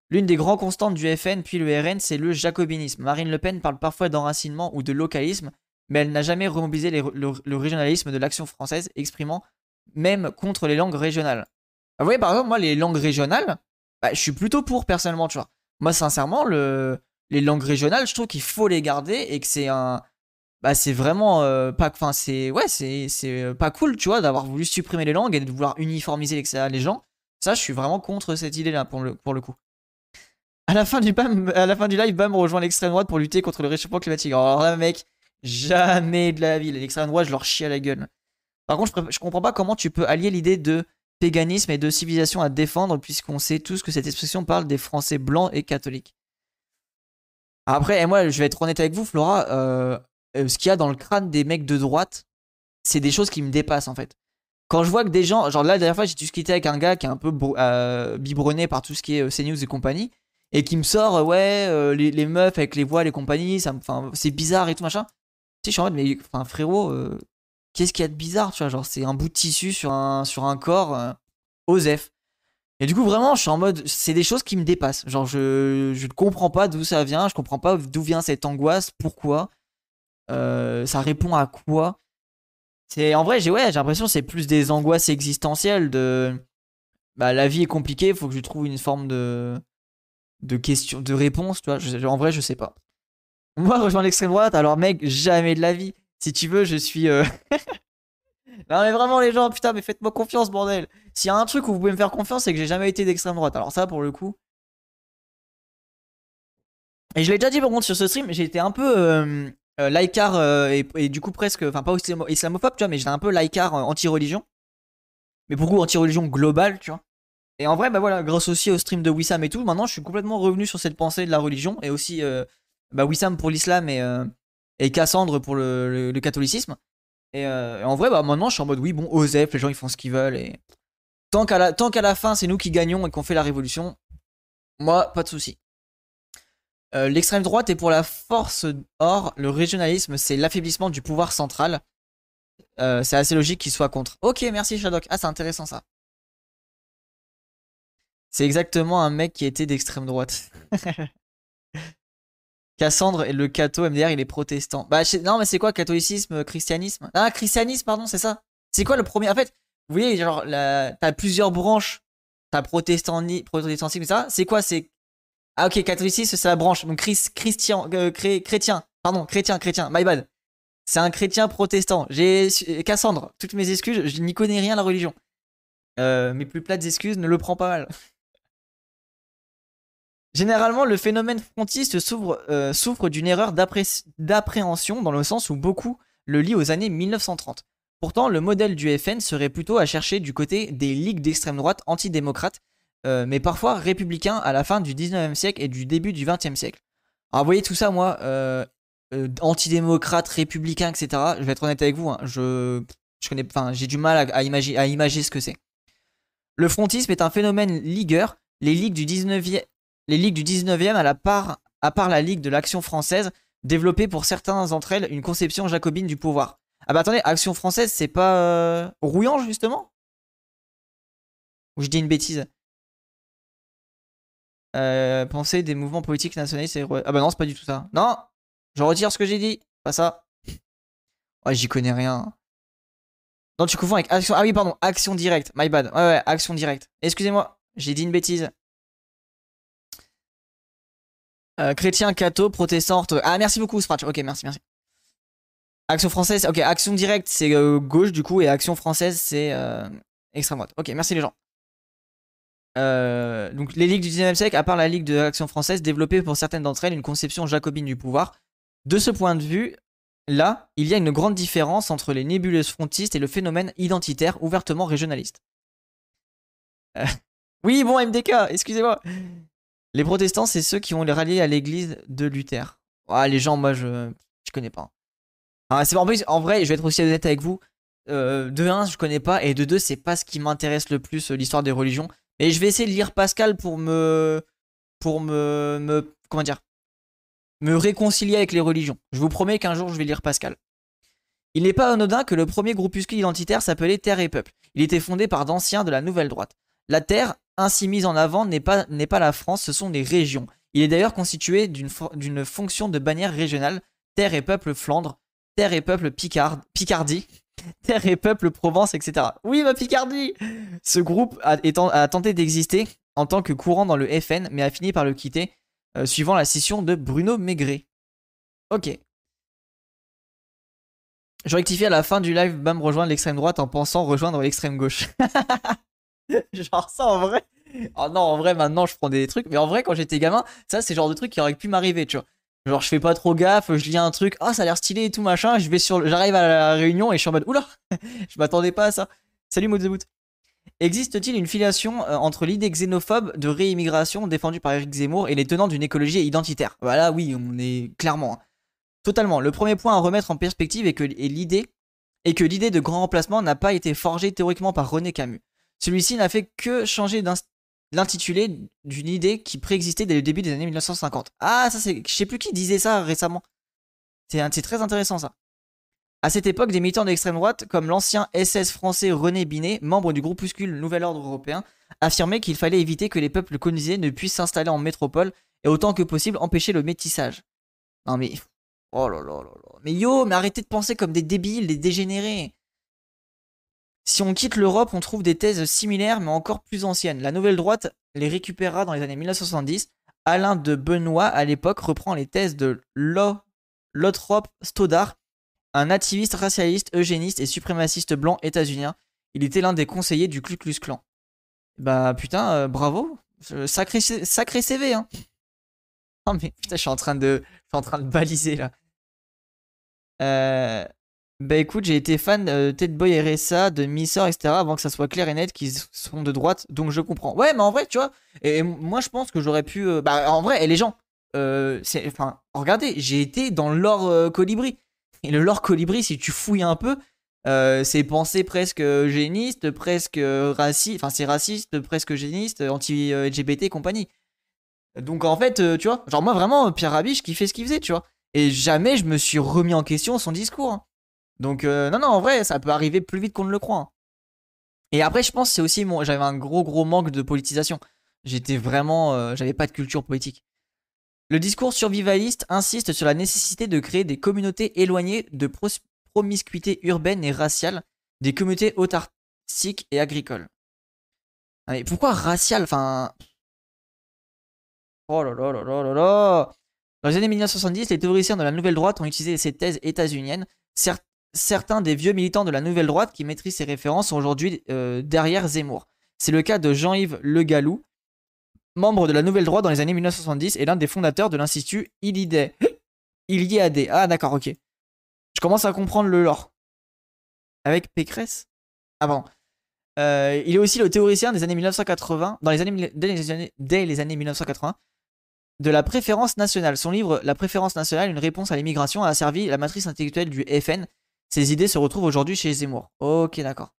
L'une des grands constantes du FN puis le RN, c'est le jacobinisme. Marine Le Pen parle parfois d'enracinement ou de localisme, mais elle n'a jamais remobilisé le, régionalisme de l'action française, exprimant même contre les langues régionales. Vous voyez, par exemple, moi, les langues régionales, bah, je suis plutôt pour personnellement, tu vois. Moi, sincèrement, le, les langues régionales, je trouve qu'il faut les garder et que c'est un. Bah, c'est vraiment euh, pas. Enfin, c'est. Ouais, c'est euh, pas cool, tu vois, d'avoir voulu supprimer les langues et de vouloir uniformiser les gens. Ça, je suis vraiment contre cette idée-là, pour le, pour le coup. À la, fin du à la fin du live, Bam rejoint l'extrême droite pour lutter contre le réchauffement climatique. Alors là, mec, Jamais de la vie. L'extrême droite, je leur chie à la gueule. Par contre, je, comprends pas comment tu peux allier l'idée de paganisme et de civilisation à défendre, puisqu'on sait tous que cette expression parle des Français blancs et catholiques. Après, et moi, je vais être honnête avec vous, Flora, euh, euh, ce qu'il y a dans le crâne des mecs de droite, c'est des choses qui me dépassent en fait. Quand je vois que des gens, genre là, la dernière fois, j'ai discuté avec un gars qui est un peu euh, biberonné par tout ce qui est CNews et compagnie, et qui me sort, ouais, les, les, meufs avec les voiles et compagnie, ça c'est bizarre et tout machin sais, je suis en mode, mais enfin, frérot, euh, qu'est-ce qu'il y a de bizarre, tu vois Genre, c'est un bout de tissu sur un, sur un corps, euh. Et du coup, vraiment, je suis en mode, c'est des choses qui me dépassent. Genre, je, ne comprends pas d'où ça vient, je comprends pas d'où vient cette angoisse, pourquoi, euh, ça répond à quoi. C'est en vrai, j'ai ouais, j'ai l'impression que c'est plus des angoisses existentielles de bah la vie est compliquée, il faut que je trouve une forme de de question, de réponse, tu vois. en vrai, je sais pas. Moi, rejoindre l'extrême droite, alors mec, jamais de la vie. Si tu veux, je suis. Euh, <laughs> non, mais vraiment, les gens, putain, mais faites-moi confiance, bordel. S'il y a un truc où vous pouvez me faire confiance, c'est que j'ai jamais été d'extrême droite. Alors, ça, pour le coup. Et je l'ai déjà dit, par contre, sur ce stream, j'ai été un peu euh, euh, euh et, du coup, presque. Enfin, pas islamophobe, tu vois, mais j'étais un peu laïcard anti-religion. Mais pour coup, anti-religion globale, tu vois. Et en vrai, bah voilà, grâce aussi au stream de Wissam et tout, maintenant je suis complètement revenu sur cette pensée de la religion et aussi bah, Wissam pour l'islam et, euh, et Cassandre pour le, catholicisme. Euh, et, en vrai, bah, maintenant, je suis en mode oui, bon, Osef, les gens ils font ce qu'ils veulent. Et tant qu'à la, la fin, c'est nous qui gagnons et qu'on fait la révolution, moi, pas de souci. Euh, l'extrême droite est pour la force. Or, le régionalisme, c'est l'affaiblissement du pouvoir central. c'est assez logique qu'il soit contre. Ok, merci Shadok. Ah, c'est intéressant ça. C'est exactement un mec qui était d'extrême droite. <laughs> Cassandre et le catho MDR, il est protestant. Bah, non, mais c'est quoi catholicisme, christianisme? Ah, christianisme, pardon, c'est ça. C'est quoi le premier En fait, vous voyez, genre, t'as plusieurs branches. T'as protestantisme, ça. C'est quoi C'est. Ah, ok, catholicisme, c'est la branche. Donc, christian, euh, chrétien. Pardon, chrétien, chrétien. My bad. C'est un chrétien protestant. J'ai Cassandre, toutes mes excuses, je n'y connais rien à la religion. Euh, mes plus plates excuses ne le prend pas mal. <laughs> Généralement, le phénomène frontiste euh, souffre d'une erreur d'appréhension dans le sens où beaucoup le lient aux années 1930. Pourtant, le modèle du FN serait plutôt à chercher du côté des ligues d'extrême droite antidémocrates, euh, mais parfois républicains à la fin du 19e siècle et du début du 20e siècle. Alors, vous voyez tout ça, moi, euh, antidémocrate, républicain, etc. Je vais être honnête avec vous, hein, je, j'ai du mal à, à, imaginer, à imaginer ce que c'est. Le frontisme est un phénomène ligueur. Les ligues du 19e, les ligues du 19e, à, la part, à part la Ligue de l'Action française, développaient pour certains d'entre elles une conception jacobine du pouvoir. Ah bah attendez, Action française, c'est pas euh, Rouillant justement? Ou je dis une bêtise? Euh, Penser des mouvements politiques nationalistes c'est... Ah bah non, c'est pas du tout ça. Non Je retire ce que j'ai dit. Pas ça. Ouais, j'y connais rien. Non, tu confonds avec Action... Ah oui, pardon, Action Directe. My bad. Ouais, ouais, Action Directe. Excusez-moi, j'ai dit une bêtise. Euh, chrétien, catho, protestant, Ah, merci beaucoup, Spratch. Ok, merci, merci. Action française, ok, action directe, c'est euh, gauche du coup, et action française, c'est euh, extrême droite. Ok, merci les gens. donc les ligues du 19e siècle, à part la ligue de l'action française, développée pour certaines d'entre elles une conception jacobine du pouvoir. De ce point de vue, là, il y a une grande différence entre les nébuleuses frontistes et le phénomène identitaire ouvertement régionaliste. <laughs> Oui, bon, MDK, excusez-moi. Les protestants, c'est ceux qui ont les ralliés à l'église de Luther. Ah, les gens, moi, je, je connais pas. c'est en, vrai, je vais être aussi honnête avec vous. Euh, de 1, je connais pas, et de 2, c'est pas ce qui m'intéresse le plus, euh, l'histoire des religions. Et je vais essayer de lire Pascal pour me. pour me. me comment dire Me réconcilier avec les religions. Je vous promets qu'un jour, je vais lire Pascal. Il n'est pas anodin que le premier groupuscule identitaire s'appelait Terre et Peuple. Il était fondé par d'anciens de la Nouvelle Droite. La Terre, ainsi mise en avant n'est pas, pas la France, ce sont des régions. Il est d'ailleurs constitué d'une fonction de bannière régionale, terre et peuple Flandre, terre et peuple Picard, Picardie, <laughs> terre et peuple Provence, etc. Oui, ma Picardie Ce groupe a, a tenté d'exister en tant que courant dans le FN, mais a fini par le quitter, euh, suivant la scission de Bruno Maigret. Ok. Je rectifie à la fin du live, bam, rejoindre l'extrême droite en pensant rejoindre l'extrême gauche. <laughs> <laughs> genre ça en vrai. Oh non, en vrai, maintenant je prends des trucs. Mais en vrai, quand j'étais gamin, ça c'est le genre de truc qui aurait pu m'arriver, tu vois. Genre, je fais pas trop gaffe, je lis un truc, ah, ça a l'air stylé et tout machin. Je vais sur, j'arrive à la réunion et je suis en mode, oula, <laughs> je m'attendais pas à ça. Salut Modzeboot. Existe-t-il une filiation euh, entre l'idée xénophobe de réimmigration défendue par Eric Zemmour et les tenants d'une écologie identitaire? Voilà, oui, on est clairement. Hein. Totalement. Le premier point à remettre en perspective est que l'idée de grand remplacement n'a pas été forgée théoriquement par René Camus. Celui-ci n'a fait que changer l'intitulé d'une idée qui préexistait dès le début des années 1950. Ah, ça c'est. Je sais plus qui disait ça récemment. C'est très intéressant ça. À cette époque, des militants d'extrême droite, comme l'ancien SS français René Binet, membre du groupuscule Nouvel Ordre Européen, affirmaient qu'il fallait éviter que les peuples colonisés ne puissent s'installer en métropole et autant que possible empêcher le métissage. Non mais. Oh là là là là. Mais yo, mais arrêtez de penser comme des débiles, des dégénérés. Si on quitte l'Europe, on trouve des thèses similaires mais encore plus anciennes. La nouvelle droite les récupérera dans les années 1970. Alain de Benoît, à l'époque, reprend les thèses de Lothrop Stoddard, un activiste racialiste, eugéniste et suprémaciste blanc états-unien. Il était l'un des conseillers du Ku Klux Klan. Bah putain, euh, bravo. Sacré, sacré CV, hein. <laughs> Oh mais putain, je suis en train de, je suis en train de baliser là. Euh, bah écoute, j'ai été fan de Ted Boy RSA, de Missor, etc. avant que ça soit clair et net qu'ils sont de droite, donc je comprends. Ouais, mais en vrai, tu vois, et, moi je pense que j'aurais pu. Euh, bah en vrai, et les gens, euh, enfin, regardez, j'ai été dans l'or euh, colibri. Et le lore colibri, si tu fouilles un peu, c'est pensé presque géniste, presque raciste, enfin c'est raciste, presque géniste, anti-LGBT compagnie. Donc en fait, tu vois, genre moi vraiment, Pierre Rabiche qui fait ce qu'il faisait, tu vois. Et jamais je me suis remis en question son discours. Hein. Donc, euh, non, non, en vrai, ça peut arriver plus vite qu'on ne le croit. Hein. Et après, je pense c'est aussi mon. J'avais un gros, gros manque de politisation. J'étais vraiment. Euh, j'avais pas de culture politique. Le discours survivaliste insiste sur la nécessité de créer des communautés éloignées de promiscuité urbaine et raciale, des communautés autarciques et agricoles. Mais pourquoi racial Enfin? Oh là là là là là là Dans les années 1970, les théoriciens de la nouvelle droite ont utilisé ces thèses états-uniennes certains des vieux militants de la nouvelle droite qui maîtrisent ces références sont aujourd'hui euh, derrière Zemmour. C'est le cas de Jean-Yves Le Gallou, membre de la nouvelle droite dans les années 1970 et l'un des fondateurs de l'institut Illiday. <gasps> Iliade. Ah d'accord, ok. Je commence à comprendre le lore. Avec Pécresse? Ah bon. Euh, il est aussi le théoricien des années 1980, dans les années, dès, les années, dès les années 1980, de la préférence nationale. Son livre La préférence nationale, une réponse à l'immigration, a servi la matrice intellectuelle du FN. Ses idées se retrouvent aujourd'hui chez Zemmour. Ok, d'accord.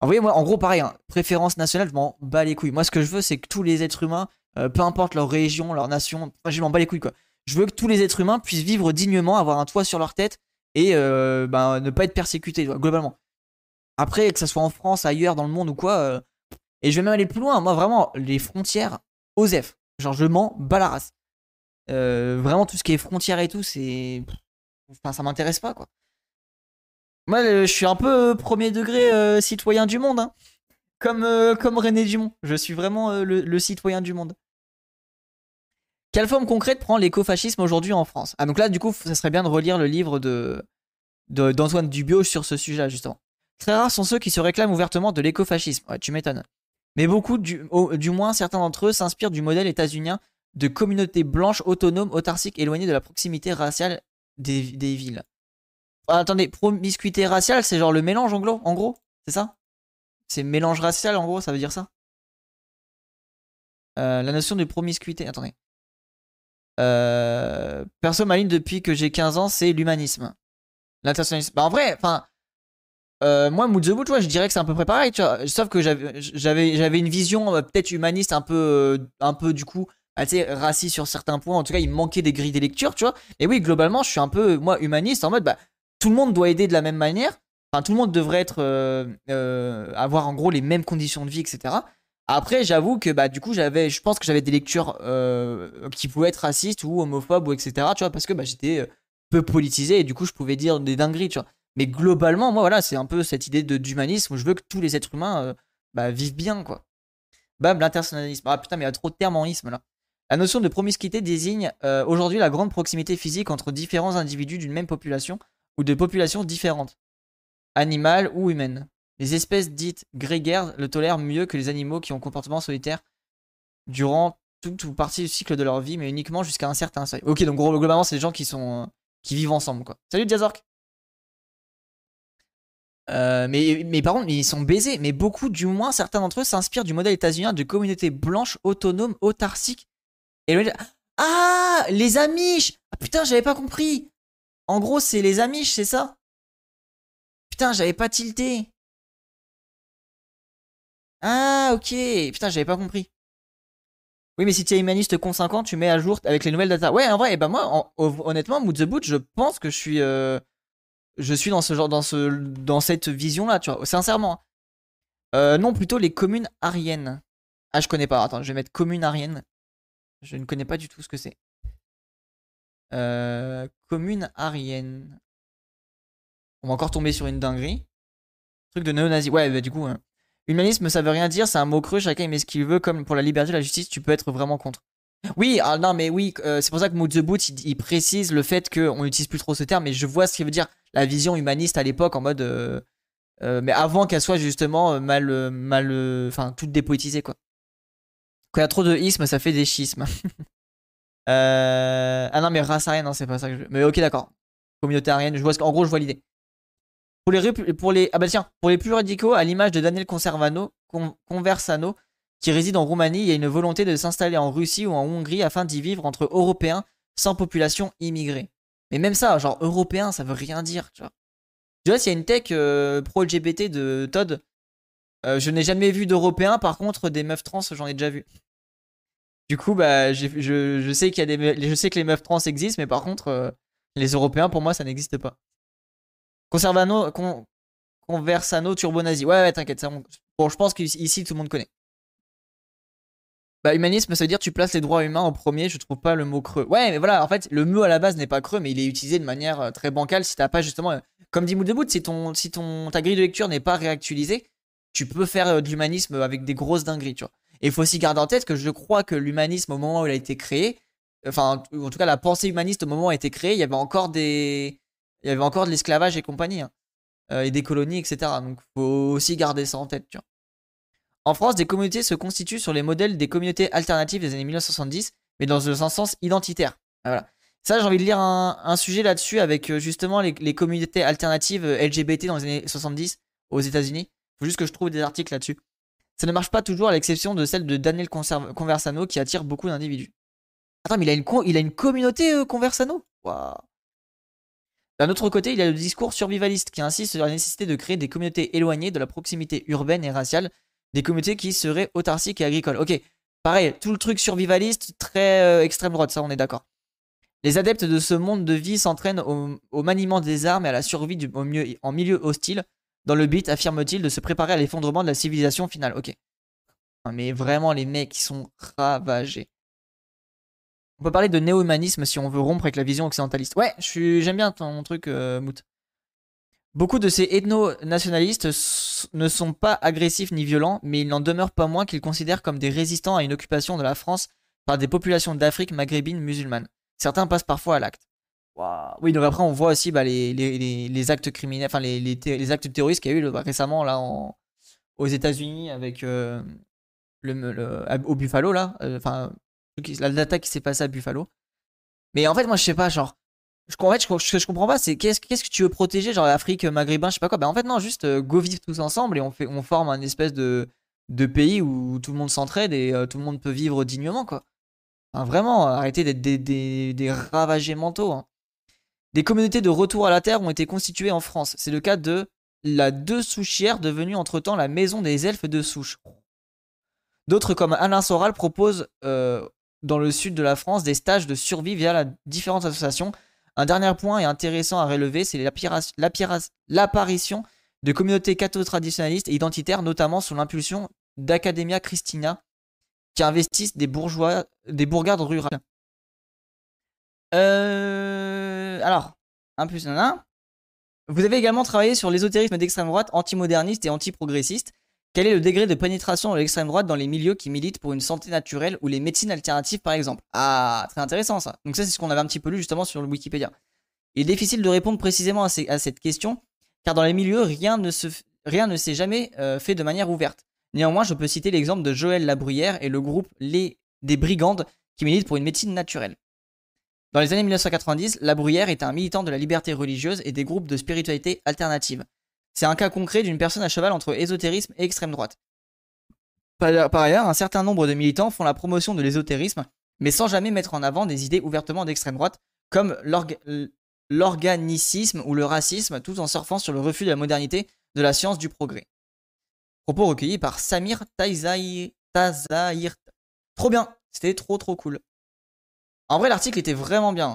vous voyez, moi, en gros, pareil, hein, préférence nationale, je m'en bats les couilles. Moi, ce que je veux, c'est que tous les êtres humains, euh, peu importe leur région, leur nation, je m'en bats les couilles, quoi. Je veux que tous les êtres humains puissent vivre dignement, avoir un toit sur leur tête et euh, ben, ne pas être persécutés, globalement. Après, que ce soit en France, ailleurs, dans le monde ou quoi. Euh, et je vais même aller plus loin. Moi, vraiment, les frontières, OSEF. Genre, je m'en bats la race. Vraiment, tout ce qui est frontières et tout, c'est. Enfin, ça m'intéresse pas, quoi. Moi, je suis un peu premier degré citoyen du monde. Hein. Comme, comme René Dumont. Je suis vraiment le, citoyen du monde. Quelle forme concrète prend l'écofascisme aujourd'hui en France? Ah, donc là, du coup, ça serait bien de relire le livre de d'Antoine Dubio sur ce sujet-là, justement. Très rares sont ceux qui se réclament ouvertement de l'écofascisme. Ouais, tu m'étonnes. Mais beaucoup, du, du moins certains d'entre eux, s'inspirent du modèle états-unien de communautés blanches autonomes, autarciques, éloignées de la proximité raciale des, villes. Ah, attendez, promiscuité raciale, c'est genre le mélange en gros, c'est ça? C'est mélange racial en gros, ça veut dire ça? Euh, La notion de promiscuité, attendez. Euh, perso, ma ligne depuis que j'ai 15 ans, c'est l'humanisme. L'internationalisme. Bah en vrai, enfin, euh, moi, Mood je dirais que c'est à peu près pareil, tu vois. Sauf que j'avais, une vision euh, peut-être humaniste, un peu, un peu du coup, bah, tu sais, raciste sur certains points. En tout cas, il manquait des grilles des lectures, tu vois. Et oui, globalement, je suis un peu, moi, humaniste, en mode, bah, tout le monde doit aider de la même manière. Enfin, tout le monde devrait être, avoir en gros les mêmes conditions de vie, etc. Après, j'avoue que, bah, du coup, j'avais, je pense que j'avais des lectures qui pouvaient être racistes ou homophobes ou etc. Tu vois, parce que bah, j'étais peu politisé et du coup, je pouvais dire des dingueries. Mais globalement, moi, voilà, c'est un peu cette idée d'humanisme où je veux que tous les êtres humains euh, bah, vivent bien, quoi. Bam, l'intersonnalisme. Ah putain, mais il y a trop de termes en isme là. La notion de promiscuité désigne euh, aujourd'hui la grande proximité physique entre différents individus d'une même population ou de populations différentes, animales ou humaines. Les espèces dites grégaires le tolèrent mieux que les animaux qui ont comportement solitaire durant toute ou partie du cycle de leur vie, mais uniquement jusqu'à un certain seuil. Ok, donc globalement, c'est des gens qui sont qui vivent ensemble, quoi. Salut Jazork euh, mais, mais par contre, ils sont baisés. Mais beaucoup, du moins, certains d'entre eux s'inspirent du modèle états-unien de communauté blanche, autonome, autarcique. Et ah, les Amish ah, Putain, j'avais pas compris. En gros, c'est les Amish, c'est ça? Putain, j'avais pas tilté. Ah, ok. Putain, j'avais pas compris. Oui, mais si tu es humaniste con 50, tu mets à jour avec les nouvelles data. Ouais, en vrai, et eh ben moi, honnêtement, Mood the Boot, je pense que je suis. Euh, je suis dans ce genre, dans ce, dans cette vision-là, tu vois, sincèrement. Euh, non, plutôt les communes ariennes. Ah, je connais pas. Attends, je vais mettre communes ariennes. Je ne connais pas du tout ce que c'est. Euh, commune arienne. On va encore tomber sur une dinguerie. Truc de néo-nazi. Ouais, bah du coup, hein. humanisme, ça veut rien dire, c'est un mot creux, chacun met ce qu'il veut, comme pour la liberté la justice, tu peux être vraiment contre. Oui, ah, non, mais oui, euh, c'est pour ça que Mood the Boot, il, précise le fait qu'on n'utilise plus trop ce terme, mais je vois ce qu'il veut dire, la vision humaniste à l'époque, en mode. Euh, mais avant qu'elle soit justement mal. mal enfin, toute dépoétisée, quoi. Quand il y a trop de isme, ça fait des schismes. <laughs> ah non, mais race arienne, non, c'est pas ça que je veux. Mais ok, d'accord. Communauté arienne, je vois en gros, je vois l'idée. Pour les, pour les, ah bah tiens, pour les plus radicaux, à l'image de Daniel Conversano, qui réside en Roumanie, il y a une volonté de s'installer en Russie ou en Hongrie afin d'y vivre entre Européens sans population immigrée. Mais même ça, genre Européen, ça veut rien dire, tu vois. Tu vois, s'il y a une tech euh, pro-LGBT de Todd, euh, je n'ai jamais vu d'Européens, par contre, des meufs trans, j'en ai déjà vu. Du coup, bah, je, sais qu'il y a des, je sais que les meufs trans existent, mais par contre, euh, les Européens, pour moi, ça n'existe pas. Conservano, Conversano, Turbonazi. Ouais, ouais, t'inquiète, bon, je pense qu'ici, tout le monde connaît. Bah, humanisme, ça veut dire tu places les droits humains en premier, je trouve pas le mot creux. Ouais, mais voilà, en fait, le mot à la base n'est pas creux, mais il est utilisé de manière euh, très bancale si t'as pas justement. Euh, comme dit Mood si, ton, si ton, ta grille de lecture n'est pas réactualisée, tu peux faire de l'humanisme avec des grosses dingueries, tu vois. Et il faut aussi garder en tête que je crois que l'humanisme, au moment où il a été créé, enfin, en tout cas, la pensée humaniste, au moment où il a été créé, il y avait encore des. Il y avait encore de l'esclavage et compagnie. Hein. Euh, et des colonies, etc. Donc faut aussi garder ça en tête, tu vois. En France, des communautés se constituent sur les modèles des communautés alternatives des années 1970, mais dans un sens identitaire. Ah, voilà. Ça, j'ai envie de lire un, sujet là-dessus avec euh, justement les, communautés alternatives euh, LGBT dans les années 70 aux États-Unis. Il faut juste que je trouve des articles là-dessus. Ça ne marche pas toujours à l'exception de celle de Daniel Conversano qui attire beaucoup d'individus. Attends, mais il a une, communauté Conversano? Waouh d'un autre côté, il y a le discours survivaliste qui insiste sur la nécessité de créer des communautés éloignées de la proximité urbaine et raciale, des communautés qui seraient autarciques et agricoles. Ok, pareil, tout le truc survivaliste, très euh, extrême droite, ça on est d'accord. Les adeptes de ce monde de vie s'entraînent au, maniement des armes et à la survie du, en milieu hostile, dans le but, affirme-t-il, de se préparer à l'effondrement de la civilisation finale. Ok. Mais vraiment, les mecs, ils sont ravagés. On peut parler de néo-humanisme si on veut rompre avec la vision occidentaliste. Ouais, j'aime bien ton truc, euh, Mout. Beaucoup de ces ethno-nationalistes ne sont pas agressifs ni violents, mais il n'en demeure pas moins qu'ils considèrent comme des résistants à une occupation de la France par des populations d'Afrique maghrébine musulmanes. Certains passent parfois à l'acte. Oui, donc après on voit aussi bah, les, actes criminels, enfin les, actes terroristes qu'il y a eu récemment là aux États-Unis avec euh, le, au Buffalo là, euh, enfin l'attaque qui s'est passée à Buffalo. Mais en fait, moi, je sais pas, genre. Je, en fait, ce que je comprends pas, c'est qu'est-ce que tu veux protéger, genre l'Afrique, maghrébin, je sais pas quoi. Ben en fait, non, juste euh, go vivre tous ensemble et on, fait, on forme un espèce de, de pays où tout le monde s'entraide et tout le monde peut vivre dignement, quoi. vraiment, arrêtez d'être des, des, des, ravagés mentaux. Hein. Des communautés de retour à la terre ont été constituées en France. C'est le cas de la deux Souchières, devenue entre-temps la maison des elfes de Souche. D'autres, comme Alain Soral, proposent euh, dans le sud de la France des stages de survie via différentes associations. Un dernier point est intéressant à relever, c'est l'apparition de communautés catho-traditionnalistes et identitaires, notamment sous l'impulsion d'Academia Christina, qui investissent des bourgeois, des bourgades rurales. Euh, alors, un plus un. Vous avez également travaillé sur l'ésotérisme d'extrême droite, antimoderniste et anti-progressiste. Quel est le degré de pénétration de l'extrême droite dans les milieux qui militent pour une santé naturelle ou les médecines alternatives par exemple? Ah, très intéressant ça. Donc ça c'est ce qu'on avait un petit peu lu justement sur le Wikipédia. Il est difficile de répondre précisément à, cette question car dans les milieux rien ne, s'est jamais euh, fait de manière ouverte. Néanmoins, je peux citer l'exemple de Joël Labruyère et le groupe Les des Brigandes qui militent pour une médecine naturelle. Dans les années 1990, Labruyère était un militant de la liberté religieuse et des groupes de spiritualité alternative. C'est un cas concret d'une personne à cheval entre ésotérisme et extrême droite. Par ailleurs, un certain nombre de militants font la promotion de l'ésotérisme, mais sans jamais mettre en avant des idées ouvertement d'extrême droite, comme l'organicisme ou le racisme, tout en surfant sur le refus de la modernité, de la science du progrès. Propos recueillis par Samir Tazair. Trop bien, c'était trop trop cool. En vrai, l'article était vraiment bien.